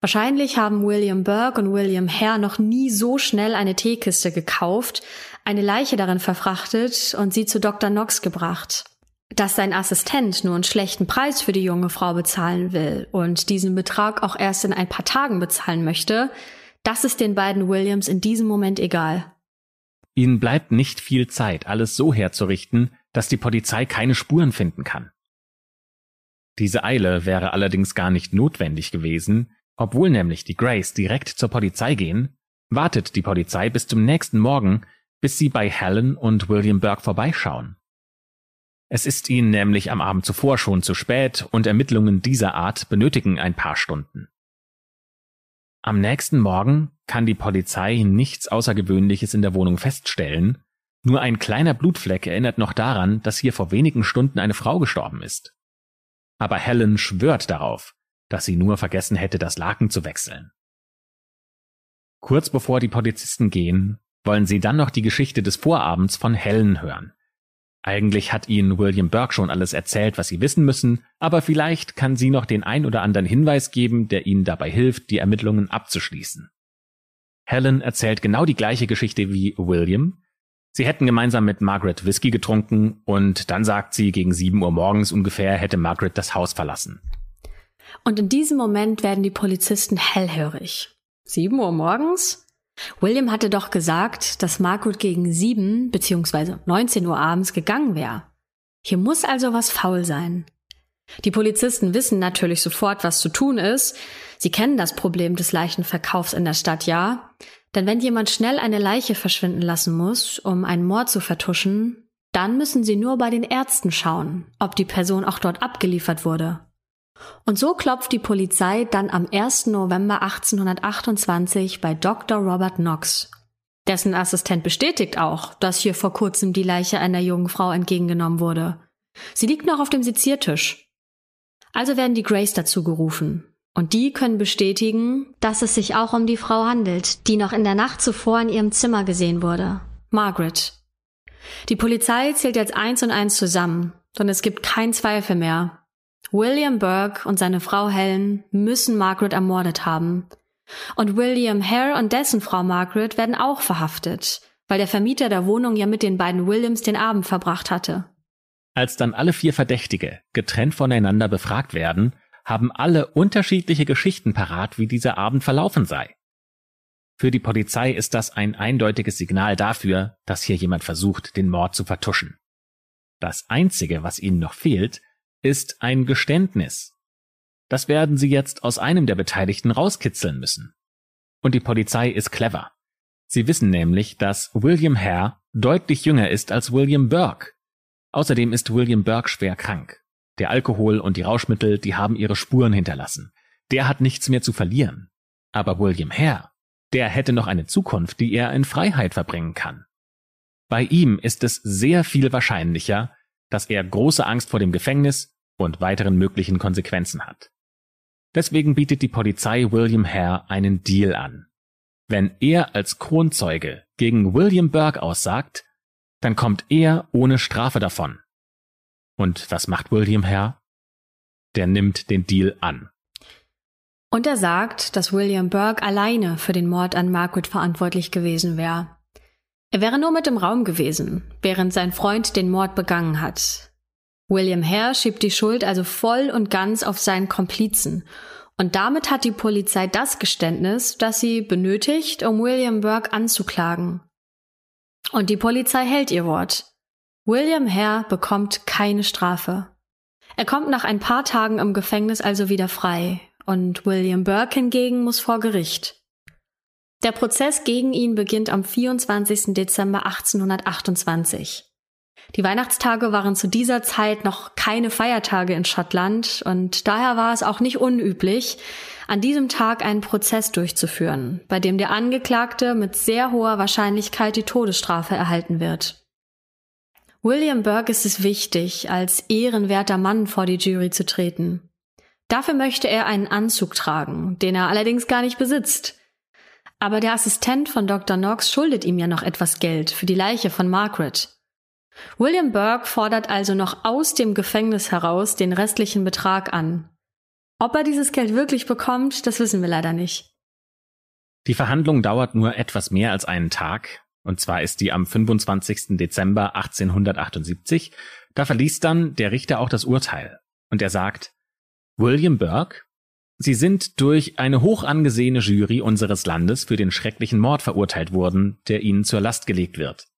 B: Wahrscheinlich haben William Burke und William Hare noch nie so schnell eine Teekiste gekauft, eine Leiche darin verfrachtet und sie zu Dr. Knox gebracht dass sein Assistent nur einen schlechten Preis für die junge Frau bezahlen will und diesen Betrag auch erst in ein paar Tagen bezahlen möchte, das ist den beiden Williams in diesem Moment egal.
C: Ihnen bleibt nicht viel Zeit, alles so herzurichten, dass die Polizei keine Spuren finden kann. Diese Eile wäre allerdings gar nicht notwendig gewesen, obwohl nämlich die Grays direkt zur Polizei gehen, wartet die Polizei bis zum nächsten Morgen, bis sie bei Helen und William Burke vorbeischauen. Es ist ihnen nämlich am Abend zuvor schon zu spät und Ermittlungen dieser Art benötigen ein paar Stunden. Am nächsten Morgen kann die Polizei nichts Außergewöhnliches in der Wohnung feststellen, nur ein kleiner Blutfleck erinnert noch daran, dass hier vor wenigen Stunden eine Frau gestorben ist. Aber Helen schwört darauf, dass sie nur vergessen hätte, das Laken zu wechseln. Kurz bevor die Polizisten gehen, wollen sie dann noch die Geschichte des Vorabends von Helen hören. Eigentlich hat ihnen William Burke schon alles erzählt, was sie wissen müssen, aber vielleicht kann sie noch den ein oder anderen Hinweis geben, der ihnen dabei hilft, die Ermittlungen abzuschließen. Helen erzählt genau die gleiche Geschichte wie William. Sie hätten gemeinsam mit Margaret Whisky getrunken und dann sagt sie, gegen sieben Uhr morgens ungefähr hätte Margaret das Haus verlassen.
B: Und in diesem Moment werden die Polizisten hellhörig. Sieben Uhr morgens? William hatte doch gesagt, dass Margaret gegen sieben bzw. 19 Uhr abends gegangen wäre. Hier muss also was faul sein. Die Polizisten wissen natürlich sofort, was zu tun ist. Sie kennen das Problem des Leichenverkaufs in der Stadt, ja. Denn wenn jemand schnell eine Leiche verschwinden lassen muss, um einen Mord zu vertuschen, dann müssen sie nur bei den Ärzten schauen, ob die Person auch dort abgeliefert wurde. Und so klopft die Polizei dann am 1. November 1828 bei Dr. Robert Knox. Dessen Assistent bestätigt auch, dass hier vor kurzem die Leiche einer jungen Frau entgegengenommen wurde. Sie liegt noch auf dem Seziertisch. Also werden die Grays dazu gerufen. Und die können bestätigen, dass es sich auch um die Frau handelt, die noch in der Nacht zuvor in ihrem Zimmer gesehen wurde. Margaret. Die Polizei zählt jetzt eins und eins zusammen, denn es gibt keinen Zweifel mehr. William Burke und seine Frau Helen müssen Margaret ermordet haben. Und William Hare und dessen Frau Margaret werden auch verhaftet, weil der Vermieter der Wohnung ja mit den beiden Williams den Abend verbracht hatte.
C: Als dann alle vier Verdächtige getrennt voneinander befragt werden, haben alle unterschiedliche Geschichten parat, wie dieser Abend verlaufen sei. Für die Polizei ist das ein eindeutiges Signal dafür, dass hier jemand versucht, den Mord zu vertuschen. Das Einzige, was ihnen noch fehlt, ist ein Geständnis. Das werden sie jetzt aus einem der Beteiligten rauskitzeln müssen. Und die Polizei ist clever. Sie wissen nämlich, dass William Hare deutlich jünger ist als William Burke. Außerdem ist William Burke schwer krank. Der Alkohol und die Rauschmittel, die haben ihre Spuren hinterlassen. Der hat nichts mehr zu verlieren. Aber William Hare, der hätte noch eine Zukunft, die er in Freiheit verbringen kann. Bei ihm ist es sehr viel wahrscheinlicher, dass er große Angst vor dem Gefängnis und weiteren möglichen Konsequenzen hat. Deswegen bietet die Polizei William Hare einen Deal an. Wenn er als Kronzeuge gegen William Burke aussagt, dann kommt er ohne Strafe davon. Und was macht William Hare? Der nimmt den Deal an.
B: Und er sagt, dass William Burke alleine für den Mord an Margaret verantwortlich gewesen wäre. Er wäre nur mit im Raum gewesen, während sein Freund den Mord begangen hat. William Hare schiebt die Schuld also voll und ganz auf seinen Komplizen. Und damit hat die Polizei das Geständnis, das sie benötigt, um William Burke anzuklagen. Und die Polizei hält ihr Wort. William Hare bekommt keine Strafe. Er kommt nach ein paar Tagen im Gefängnis also wieder frei und William Burke hingegen muss vor Gericht. Der Prozess gegen ihn beginnt am 24. Dezember 1828. Die Weihnachtstage waren zu dieser Zeit noch keine Feiertage in Schottland und daher war es auch nicht unüblich, an diesem Tag einen Prozess durchzuführen, bei dem der Angeklagte mit sehr hoher Wahrscheinlichkeit die Todesstrafe erhalten wird. William Burke ist es wichtig, als ehrenwerter Mann vor die Jury zu treten. Dafür möchte er einen Anzug tragen, den er allerdings gar nicht besitzt. Aber der Assistent von Dr. Knox schuldet ihm ja noch etwas Geld für die Leiche von Margaret. William Burke fordert also noch aus dem Gefängnis heraus den restlichen Betrag an. Ob er dieses Geld wirklich bekommt, das wissen wir leider nicht.
C: Die Verhandlung dauert nur etwas mehr als einen Tag, und zwar ist die am 25. Dezember 1878. Da verließ dann der Richter auch das Urteil, und er sagt, William Burke, Sie sind durch eine hoch angesehene Jury unseres Landes für den schrecklichen Mord verurteilt worden, der Ihnen zur Last gelegt wird.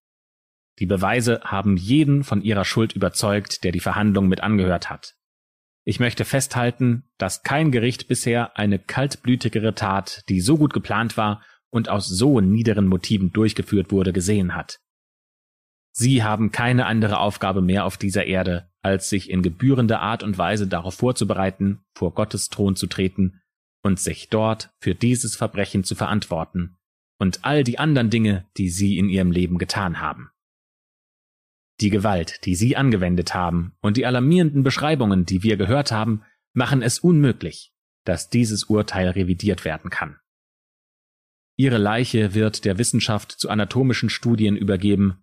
C: Die Beweise haben jeden von Ihrer Schuld überzeugt, der die Verhandlung mit angehört hat. Ich möchte festhalten, dass kein Gericht bisher eine kaltblütigere Tat, die so gut geplant war und aus so niederen Motiven durchgeführt wurde, gesehen hat. Sie haben keine andere Aufgabe mehr auf dieser Erde, als sich in gebührender Art und Weise darauf vorzubereiten, vor Gottes Thron zu treten und sich dort für dieses Verbrechen zu verantworten und all die anderen Dinge, die Sie in Ihrem Leben getan haben. Die Gewalt, die Sie angewendet haben und die alarmierenden Beschreibungen, die wir gehört haben, machen es unmöglich, dass dieses Urteil revidiert werden kann. Ihre Leiche wird der Wissenschaft zu anatomischen Studien übergeben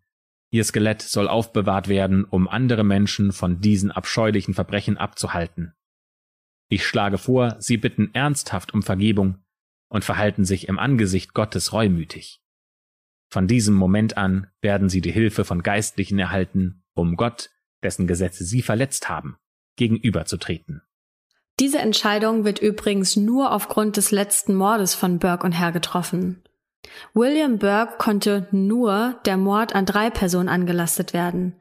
C: Ihr Skelett soll aufbewahrt werden, um andere Menschen von diesen abscheulichen Verbrechen abzuhalten. Ich schlage vor, Sie bitten ernsthaft um Vergebung und verhalten sich im Angesicht Gottes reumütig. Von diesem Moment an werden Sie die Hilfe von Geistlichen erhalten, um Gott, dessen Gesetze Sie verletzt haben, gegenüberzutreten.
B: Diese Entscheidung wird übrigens nur aufgrund des letzten Mordes von Burke und Herr getroffen. William Burke konnte nur der Mord an drei Personen angelastet werden.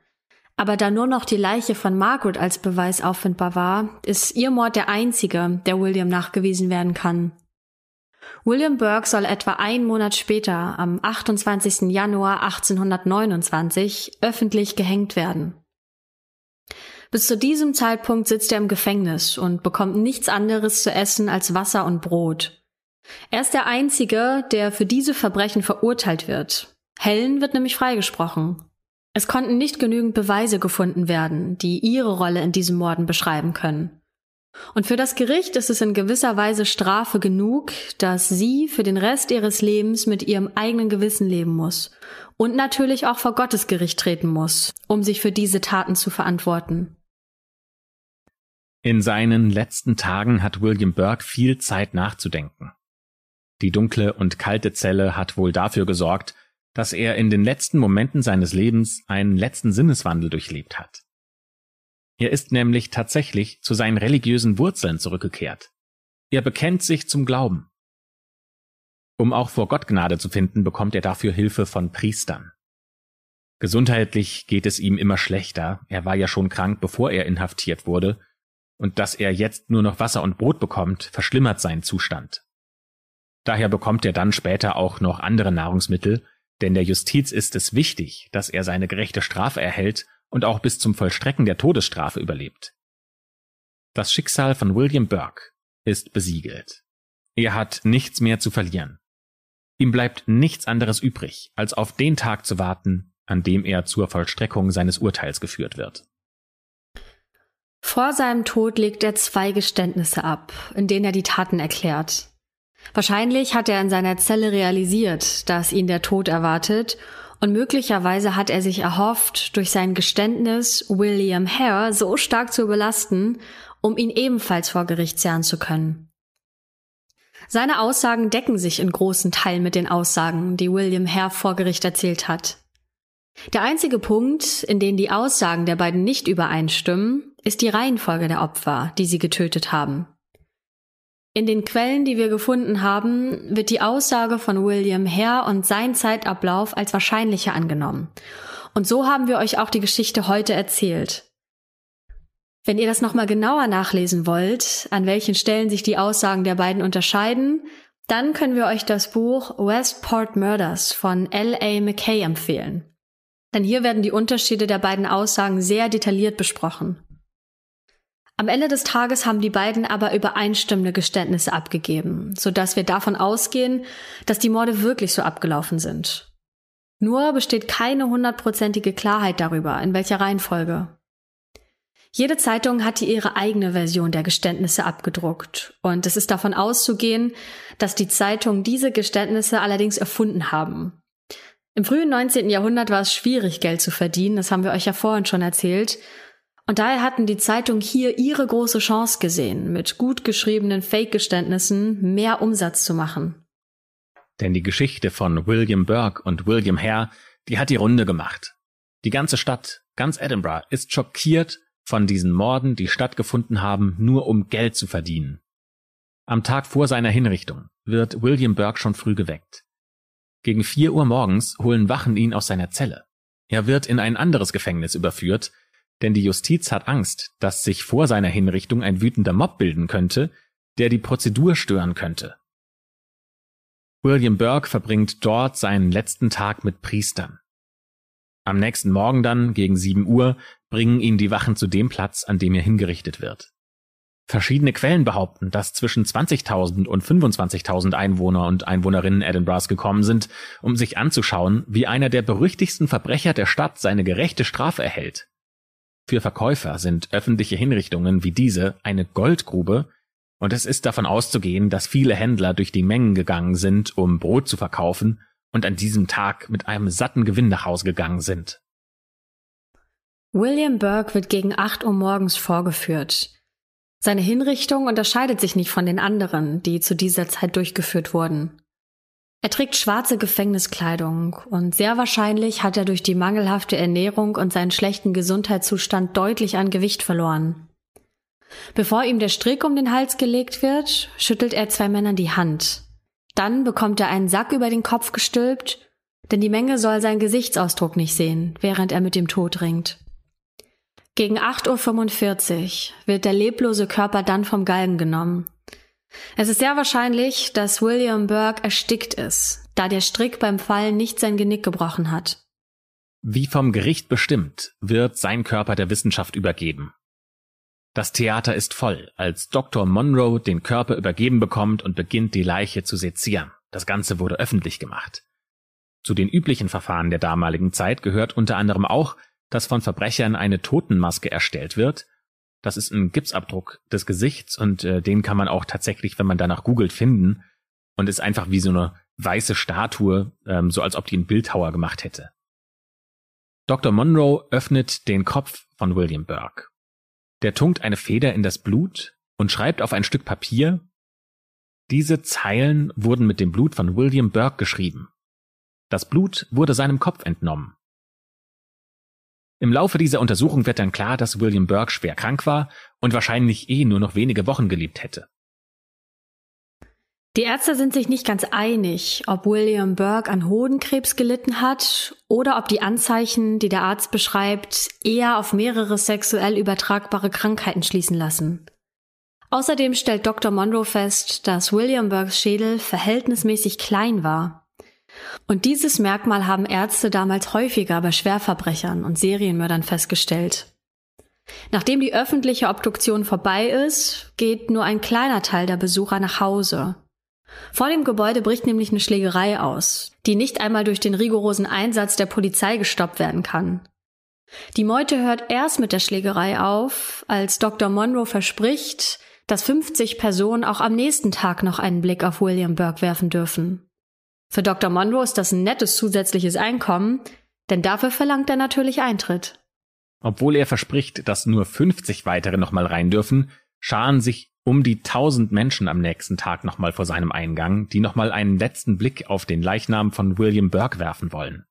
B: Aber da nur noch die Leiche von Margaret als Beweis auffindbar war, ist ihr Mord der einzige, der William nachgewiesen werden kann. William Burke soll etwa einen Monat später, am 28. Januar 1829, öffentlich gehängt werden. Bis zu diesem Zeitpunkt sitzt er im Gefängnis und bekommt nichts anderes zu essen als Wasser und Brot. Er ist der Einzige, der für diese Verbrechen verurteilt wird. Helen wird nämlich freigesprochen. Es konnten nicht genügend Beweise gefunden werden, die ihre Rolle in diesem Morden beschreiben können. Und für das Gericht ist es in gewisser Weise Strafe genug, dass sie für den Rest ihres Lebens mit ihrem eigenen Gewissen leben muss und natürlich auch vor Gottes Gericht treten muss, um sich für diese Taten zu verantworten.
C: In seinen letzten Tagen hat William Burke viel Zeit nachzudenken. Die dunkle und kalte Zelle hat wohl dafür gesorgt, dass er in den letzten Momenten seines Lebens einen letzten Sinneswandel durchlebt hat. Er ist nämlich tatsächlich zu seinen religiösen Wurzeln zurückgekehrt. Er bekennt sich zum Glauben. Um auch vor Gott Gnade zu finden, bekommt er dafür Hilfe von Priestern. Gesundheitlich geht es ihm immer schlechter. Er war ja schon krank, bevor er inhaftiert wurde. Und dass er jetzt nur noch Wasser und Brot bekommt, verschlimmert seinen Zustand. Daher bekommt er dann später auch noch andere Nahrungsmittel, denn der Justiz ist es wichtig, dass er seine gerechte Strafe erhält und auch bis zum Vollstrecken der Todesstrafe überlebt. Das Schicksal von William Burke ist besiegelt. Er hat nichts mehr zu verlieren. Ihm bleibt nichts anderes übrig, als auf den Tag zu warten, an dem er zur Vollstreckung seines Urteils geführt wird.
B: Vor seinem Tod legt er zwei Geständnisse ab, in denen er die Taten erklärt. Wahrscheinlich hat er in seiner Zelle realisiert, dass ihn der Tod erwartet, und möglicherweise hat er sich erhofft, durch sein Geständnis William Hare so stark zu belasten, um ihn ebenfalls vor Gericht zerren zu können. Seine Aussagen decken sich in großen Teilen mit den Aussagen, die William Hare vor Gericht erzählt hat. Der einzige Punkt, in dem die Aussagen der beiden nicht übereinstimmen, ist die Reihenfolge der Opfer, die sie getötet haben. In den Quellen, die wir gefunden haben, wird die Aussage von William Hare und sein Zeitablauf als wahrscheinlicher angenommen. Und so haben wir euch auch die Geschichte heute erzählt. Wenn ihr das nochmal genauer nachlesen wollt, an welchen Stellen sich die Aussagen der beiden unterscheiden, dann können wir euch das Buch Westport Murders von L.A. McKay empfehlen. Denn hier werden die Unterschiede der beiden Aussagen sehr detailliert besprochen. Am Ende des Tages haben die beiden aber übereinstimmende Geständnisse abgegeben, sodass wir davon ausgehen, dass die Morde wirklich so abgelaufen sind. Nur besteht keine hundertprozentige Klarheit darüber, in welcher Reihenfolge. Jede Zeitung hatte ihre eigene Version der Geständnisse abgedruckt, und es ist davon auszugehen, dass die Zeitungen diese Geständnisse allerdings erfunden haben. Im frühen 19. Jahrhundert war es schwierig, Geld zu verdienen, das haben wir euch ja vorhin schon erzählt, und daher hatten die Zeitungen hier ihre große Chance gesehen, mit gut geschriebenen Fake-Geständnissen mehr Umsatz zu machen.
C: Denn die Geschichte von William Burke und William Hare, die hat die Runde gemacht. Die ganze Stadt, ganz Edinburgh, ist schockiert von diesen Morden, die stattgefunden haben, nur um Geld zu verdienen. Am Tag vor seiner Hinrichtung wird William Burke schon früh geweckt. Gegen vier Uhr morgens holen Wachen ihn aus seiner Zelle. Er wird in ein anderes Gefängnis überführt, denn die Justiz hat Angst, dass sich vor seiner Hinrichtung ein wütender Mob bilden könnte, der die Prozedur stören könnte. William Burke verbringt dort seinen letzten Tag mit Priestern. Am nächsten Morgen dann, gegen sieben Uhr, bringen ihn die Wachen zu dem Platz, an dem er hingerichtet wird. Verschiedene Quellen behaupten, dass zwischen 20.000 und 25.000 Einwohner und Einwohnerinnen Edinburghs gekommen sind, um sich anzuschauen, wie einer der berüchtigsten Verbrecher der Stadt seine gerechte Strafe erhält. Für Verkäufer sind öffentliche Hinrichtungen wie diese eine Goldgrube, und es ist davon auszugehen, dass viele Händler durch die Mengen gegangen sind, um Brot zu verkaufen und an diesem Tag mit einem satten Gewinn nach Hause gegangen sind.
B: William Burke wird gegen 8 Uhr morgens vorgeführt. Seine Hinrichtung unterscheidet sich nicht von den anderen, die zu dieser Zeit durchgeführt wurden. Er trägt schwarze Gefängniskleidung und sehr wahrscheinlich hat er durch die mangelhafte Ernährung und seinen schlechten Gesundheitszustand deutlich an Gewicht verloren. Bevor ihm der Strick um den Hals gelegt wird, schüttelt er zwei Männern die Hand. Dann bekommt er einen Sack über den Kopf gestülpt, denn die Menge soll seinen Gesichtsausdruck nicht sehen, während er mit dem Tod ringt. Gegen 8.45 Uhr wird der leblose Körper dann vom Galgen genommen es ist sehr wahrscheinlich, dass William Burke erstickt ist, da der Strick beim Fallen nicht sein Genick gebrochen hat.
C: Wie vom Gericht bestimmt, wird sein Körper der Wissenschaft übergeben. Das Theater ist voll, als Dr. Monroe den Körper übergeben bekommt und beginnt, die Leiche zu sezieren. Das Ganze wurde öffentlich gemacht. Zu den üblichen Verfahren der damaligen Zeit gehört unter anderem auch, dass von Verbrechern eine Totenmaske erstellt wird das ist ein Gipsabdruck des Gesichts und äh, den kann man auch tatsächlich, wenn man danach googelt, finden und ist einfach wie so eine weiße Statue, ähm, so als ob die einen Bildhauer gemacht hätte. Dr. Monroe öffnet den Kopf von William Burke. Der tunkt eine Feder in das Blut und schreibt auf ein Stück Papier, diese Zeilen wurden mit dem Blut von William Burke geschrieben. Das Blut wurde seinem Kopf entnommen. Im Laufe dieser Untersuchung wird dann klar, dass William Burke schwer krank war und wahrscheinlich eh nur noch wenige Wochen gelebt hätte.
B: Die Ärzte sind sich nicht ganz einig, ob William Burke an Hodenkrebs gelitten hat oder ob die Anzeichen, die der Arzt beschreibt, eher auf mehrere sexuell übertragbare Krankheiten schließen lassen. Außerdem stellt Dr. Monroe fest, dass William Burkes Schädel verhältnismäßig klein war. Und dieses Merkmal haben Ärzte damals häufiger bei Schwerverbrechern und Serienmördern festgestellt. Nachdem die öffentliche Obduktion vorbei ist, geht nur ein kleiner Teil der Besucher nach Hause. Vor dem Gebäude bricht nämlich eine Schlägerei aus, die nicht einmal durch den rigorosen Einsatz der Polizei gestoppt werden kann. Die Meute hört erst mit der Schlägerei auf, als Dr. Monroe verspricht, dass 50 Personen auch am nächsten Tag noch einen Blick auf William Burke werfen dürfen. Für Dr. Monroe ist das ein nettes zusätzliches Einkommen, denn dafür verlangt er natürlich Eintritt.
C: Obwohl er verspricht, dass nur 50 weitere nochmal rein dürfen, scharen sich um die tausend Menschen am nächsten Tag nochmal vor seinem Eingang, die nochmal einen letzten Blick auf den Leichnam von William Burke werfen wollen.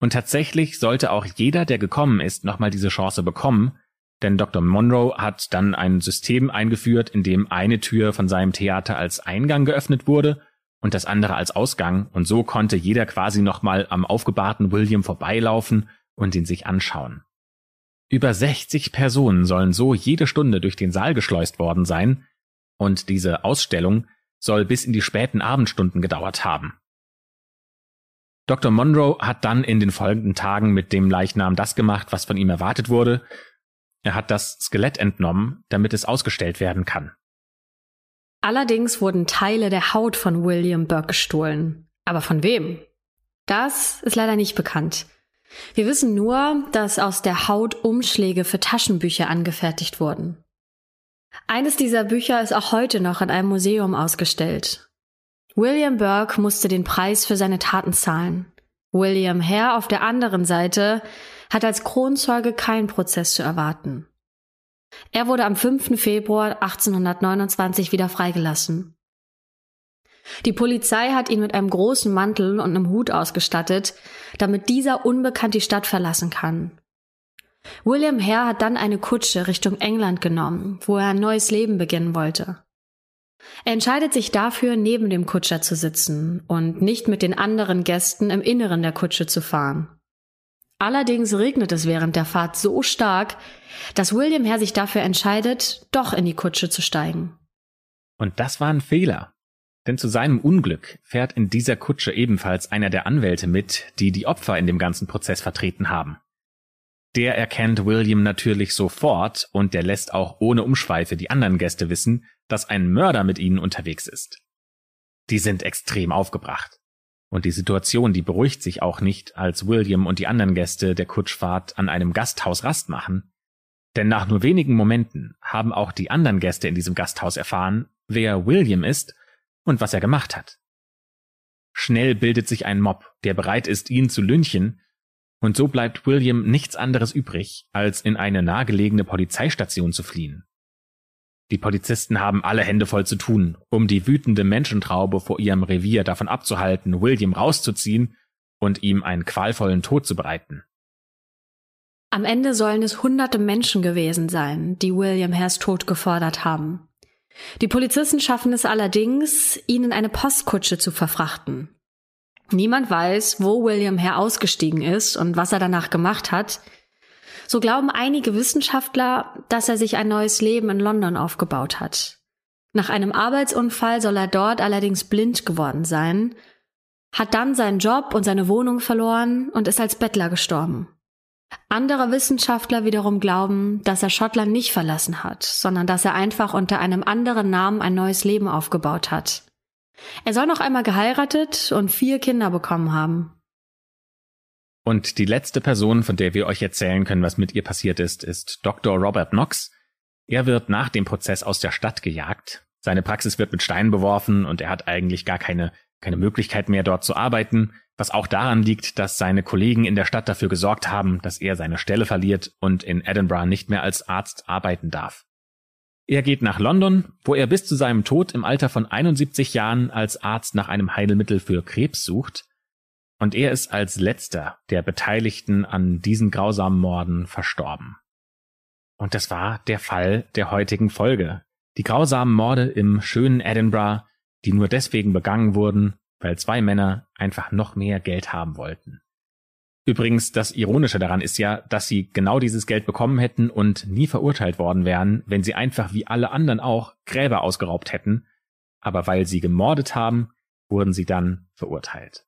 C: Und tatsächlich sollte auch jeder, der gekommen ist, nochmal diese Chance bekommen, denn Dr. Monroe hat dann ein System eingeführt, in dem eine Tür von seinem Theater als Eingang geöffnet wurde und das andere als Ausgang, und so konnte jeder quasi nochmal am aufgebahrten William vorbeilaufen und ihn sich anschauen. Über 60 Personen sollen so jede Stunde durch den Saal geschleust worden sein, und diese Ausstellung soll bis in die späten Abendstunden gedauert haben. Dr. Monroe hat dann in den folgenden Tagen mit dem Leichnam das gemacht, was von ihm erwartet wurde. Er hat das Skelett entnommen, damit es ausgestellt werden kann.
B: Allerdings wurden Teile der Haut von William Burke gestohlen. Aber von wem? Das ist leider nicht bekannt. Wir wissen nur, dass aus der Haut Umschläge für Taschenbücher angefertigt wurden. Eines dieser Bücher ist auch heute noch in einem Museum ausgestellt. William Burke musste den Preis für seine Taten zahlen. William Hare auf der anderen Seite hat als Kronzeuge keinen Prozess zu erwarten. Er wurde am 5. Februar 1829 wieder freigelassen. Die Polizei hat ihn mit einem großen Mantel und einem Hut ausgestattet, damit dieser unbekannt die Stadt verlassen kann. William Hare hat dann eine Kutsche Richtung England genommen, wo er ein neues Leben beginnen wollte. Er entscheidet sich dafür, neben dem Kutscher zu sitzen und nicht mit den anderen Gästen im Inneren der Kutsche zu fahren. Allerdings regnet es während der Fahrt so stark, dass William Hare sich dafür entscheidet, doch in die Kutsche zu steigen.
C: Und das war ein Fehler. Denn zu seinem Unglück fährt in dieser Kutsche ebenfalls einer der Anwälte mit, die die Opfer in dem ganzen Prozess vertreten haben. Der erkennt William natürlich sofort und der lässt auch ohne Umschweife die anderen Gäste wissen, dass ein Mörder mit ihnen unterwegs ist. Die sind extrem aufgebracht. Und die Situation, die beruhigt sich auch nicht, als William und die anderen Gäste der Kutschfahrt an einem Gasthaus Rast machen. Denn nach nur wenigen Momenten haben auch die anderen Gäste in diesem Gasthaus erfahren, wer William ist und was er gemacht hat. Schnell bildet sich ein Mob, der bereit ist, ihn zu lynchen, und so bleibt William nichts anderes übrig, als in eine nahegelegene Polizeistation zu fliehen. Die Polizisten haben alle Hände voll zu tun, um die wütende Menschentraube vor ihrem Revier davon abzuhalten, William rauszuziehen und ihm einen qualvollen Tod zu bereiten.
B: Am Ende sollen es hunderte Menschen gewesen sein, die William Hares Tod gefordert haben. Die Polizisten schaffen es allerdings, ihn in eine Postkutsche zu verfrachten. Niemand weiß, wo William Hare ausgestiegen ist und was er danach gemacht hat. So glauben einige Wissenschaftler, dass er sich ein neues Leben in London aufgebaut hat. Nach einem Arbeitsunfall soll er dort allerdings blind geworden sein, hat dann seinen Job und seine Wohnung verloren und ist als Bettler gestorben. Andere Wissenschaftler wiederum glauben, dass er Schottland nicht verlassen hat, sondern dass er einfach unter einem anderen Namen ein neues Leben aufgebaut hat. Er soll noch einmal geheiratet und vier Kinder bekommen haben.
C: Und die letzte Person, von der wir euch erzählen können, was mit ihr passiert ist, ist Dr. Robert Knox. Er wird nach dem Prozess aus der Stadt gejagt. Seine Praxis wird mit Steinen beworfen und er hat eigentlich gar keine, keine Möglichkeit mehr dort zu arbeiten was auch daran liegt, dass seine Kollegen in der Stadt dafür gesorgt haben, dass er seine Stelle verliert und in Edinburgh nicht mehr als Arzt arbeiten darf. Er geht nach London, wo er bis zu seinem Tod im Alter von 71 Jahren als Arzt nach einem Heilmittel für Krebs sucht. Und er ist als letzter der Beteiligten an diesen grausamen Morden verstorben. Und das war der Fall der heutigen Folge. Die grausamen Morde im schönen Edinburgh, die nur deswegen begangen wurden, weil zwei Männer einfach noch mehr Geld haben wollten. Übrigens, das Ironische daran ist ja, dass sie genau dieses Geld bekommen hätten und nie verurteilt worden wären, wenn sie einfach wie alle anderen auch Gräber ausgeraubt hätten. Aber weil sie gemordet haben, wurden sie dann verurteilt.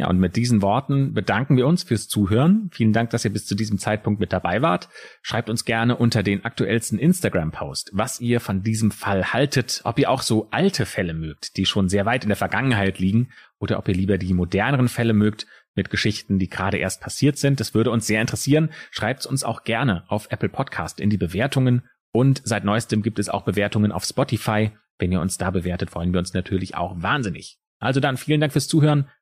C: Ja, und mit diesen Worten bedanken wir uns fürs Zuhören. Vielen Dank, dass ihr bis zu diesem Zeitpunkt mit dabei wart. Schreibt uns gerne unter den aktuellsten Instagram-Post, was ihr von diesem Fall haltet, ob ihr auch so alte Fälle mögt, die schon sehr weit in der Vergangenheit liegen, oder ob ihr lieber die moderneren Fälle mögt mit Geschichten, die gerade erst passiert sind. Das würde uns sehr interessieren. Schreibt uns auch gerne auf Apple Podcast in die Bewertungen. Und seit neuestem gibt es auch Bewertungen auf Spotify. Wenn ihr uns da bewertet, freuen wir uns natürlich auch wahnsinnig. Also dann vielen Dank fürs Zuhören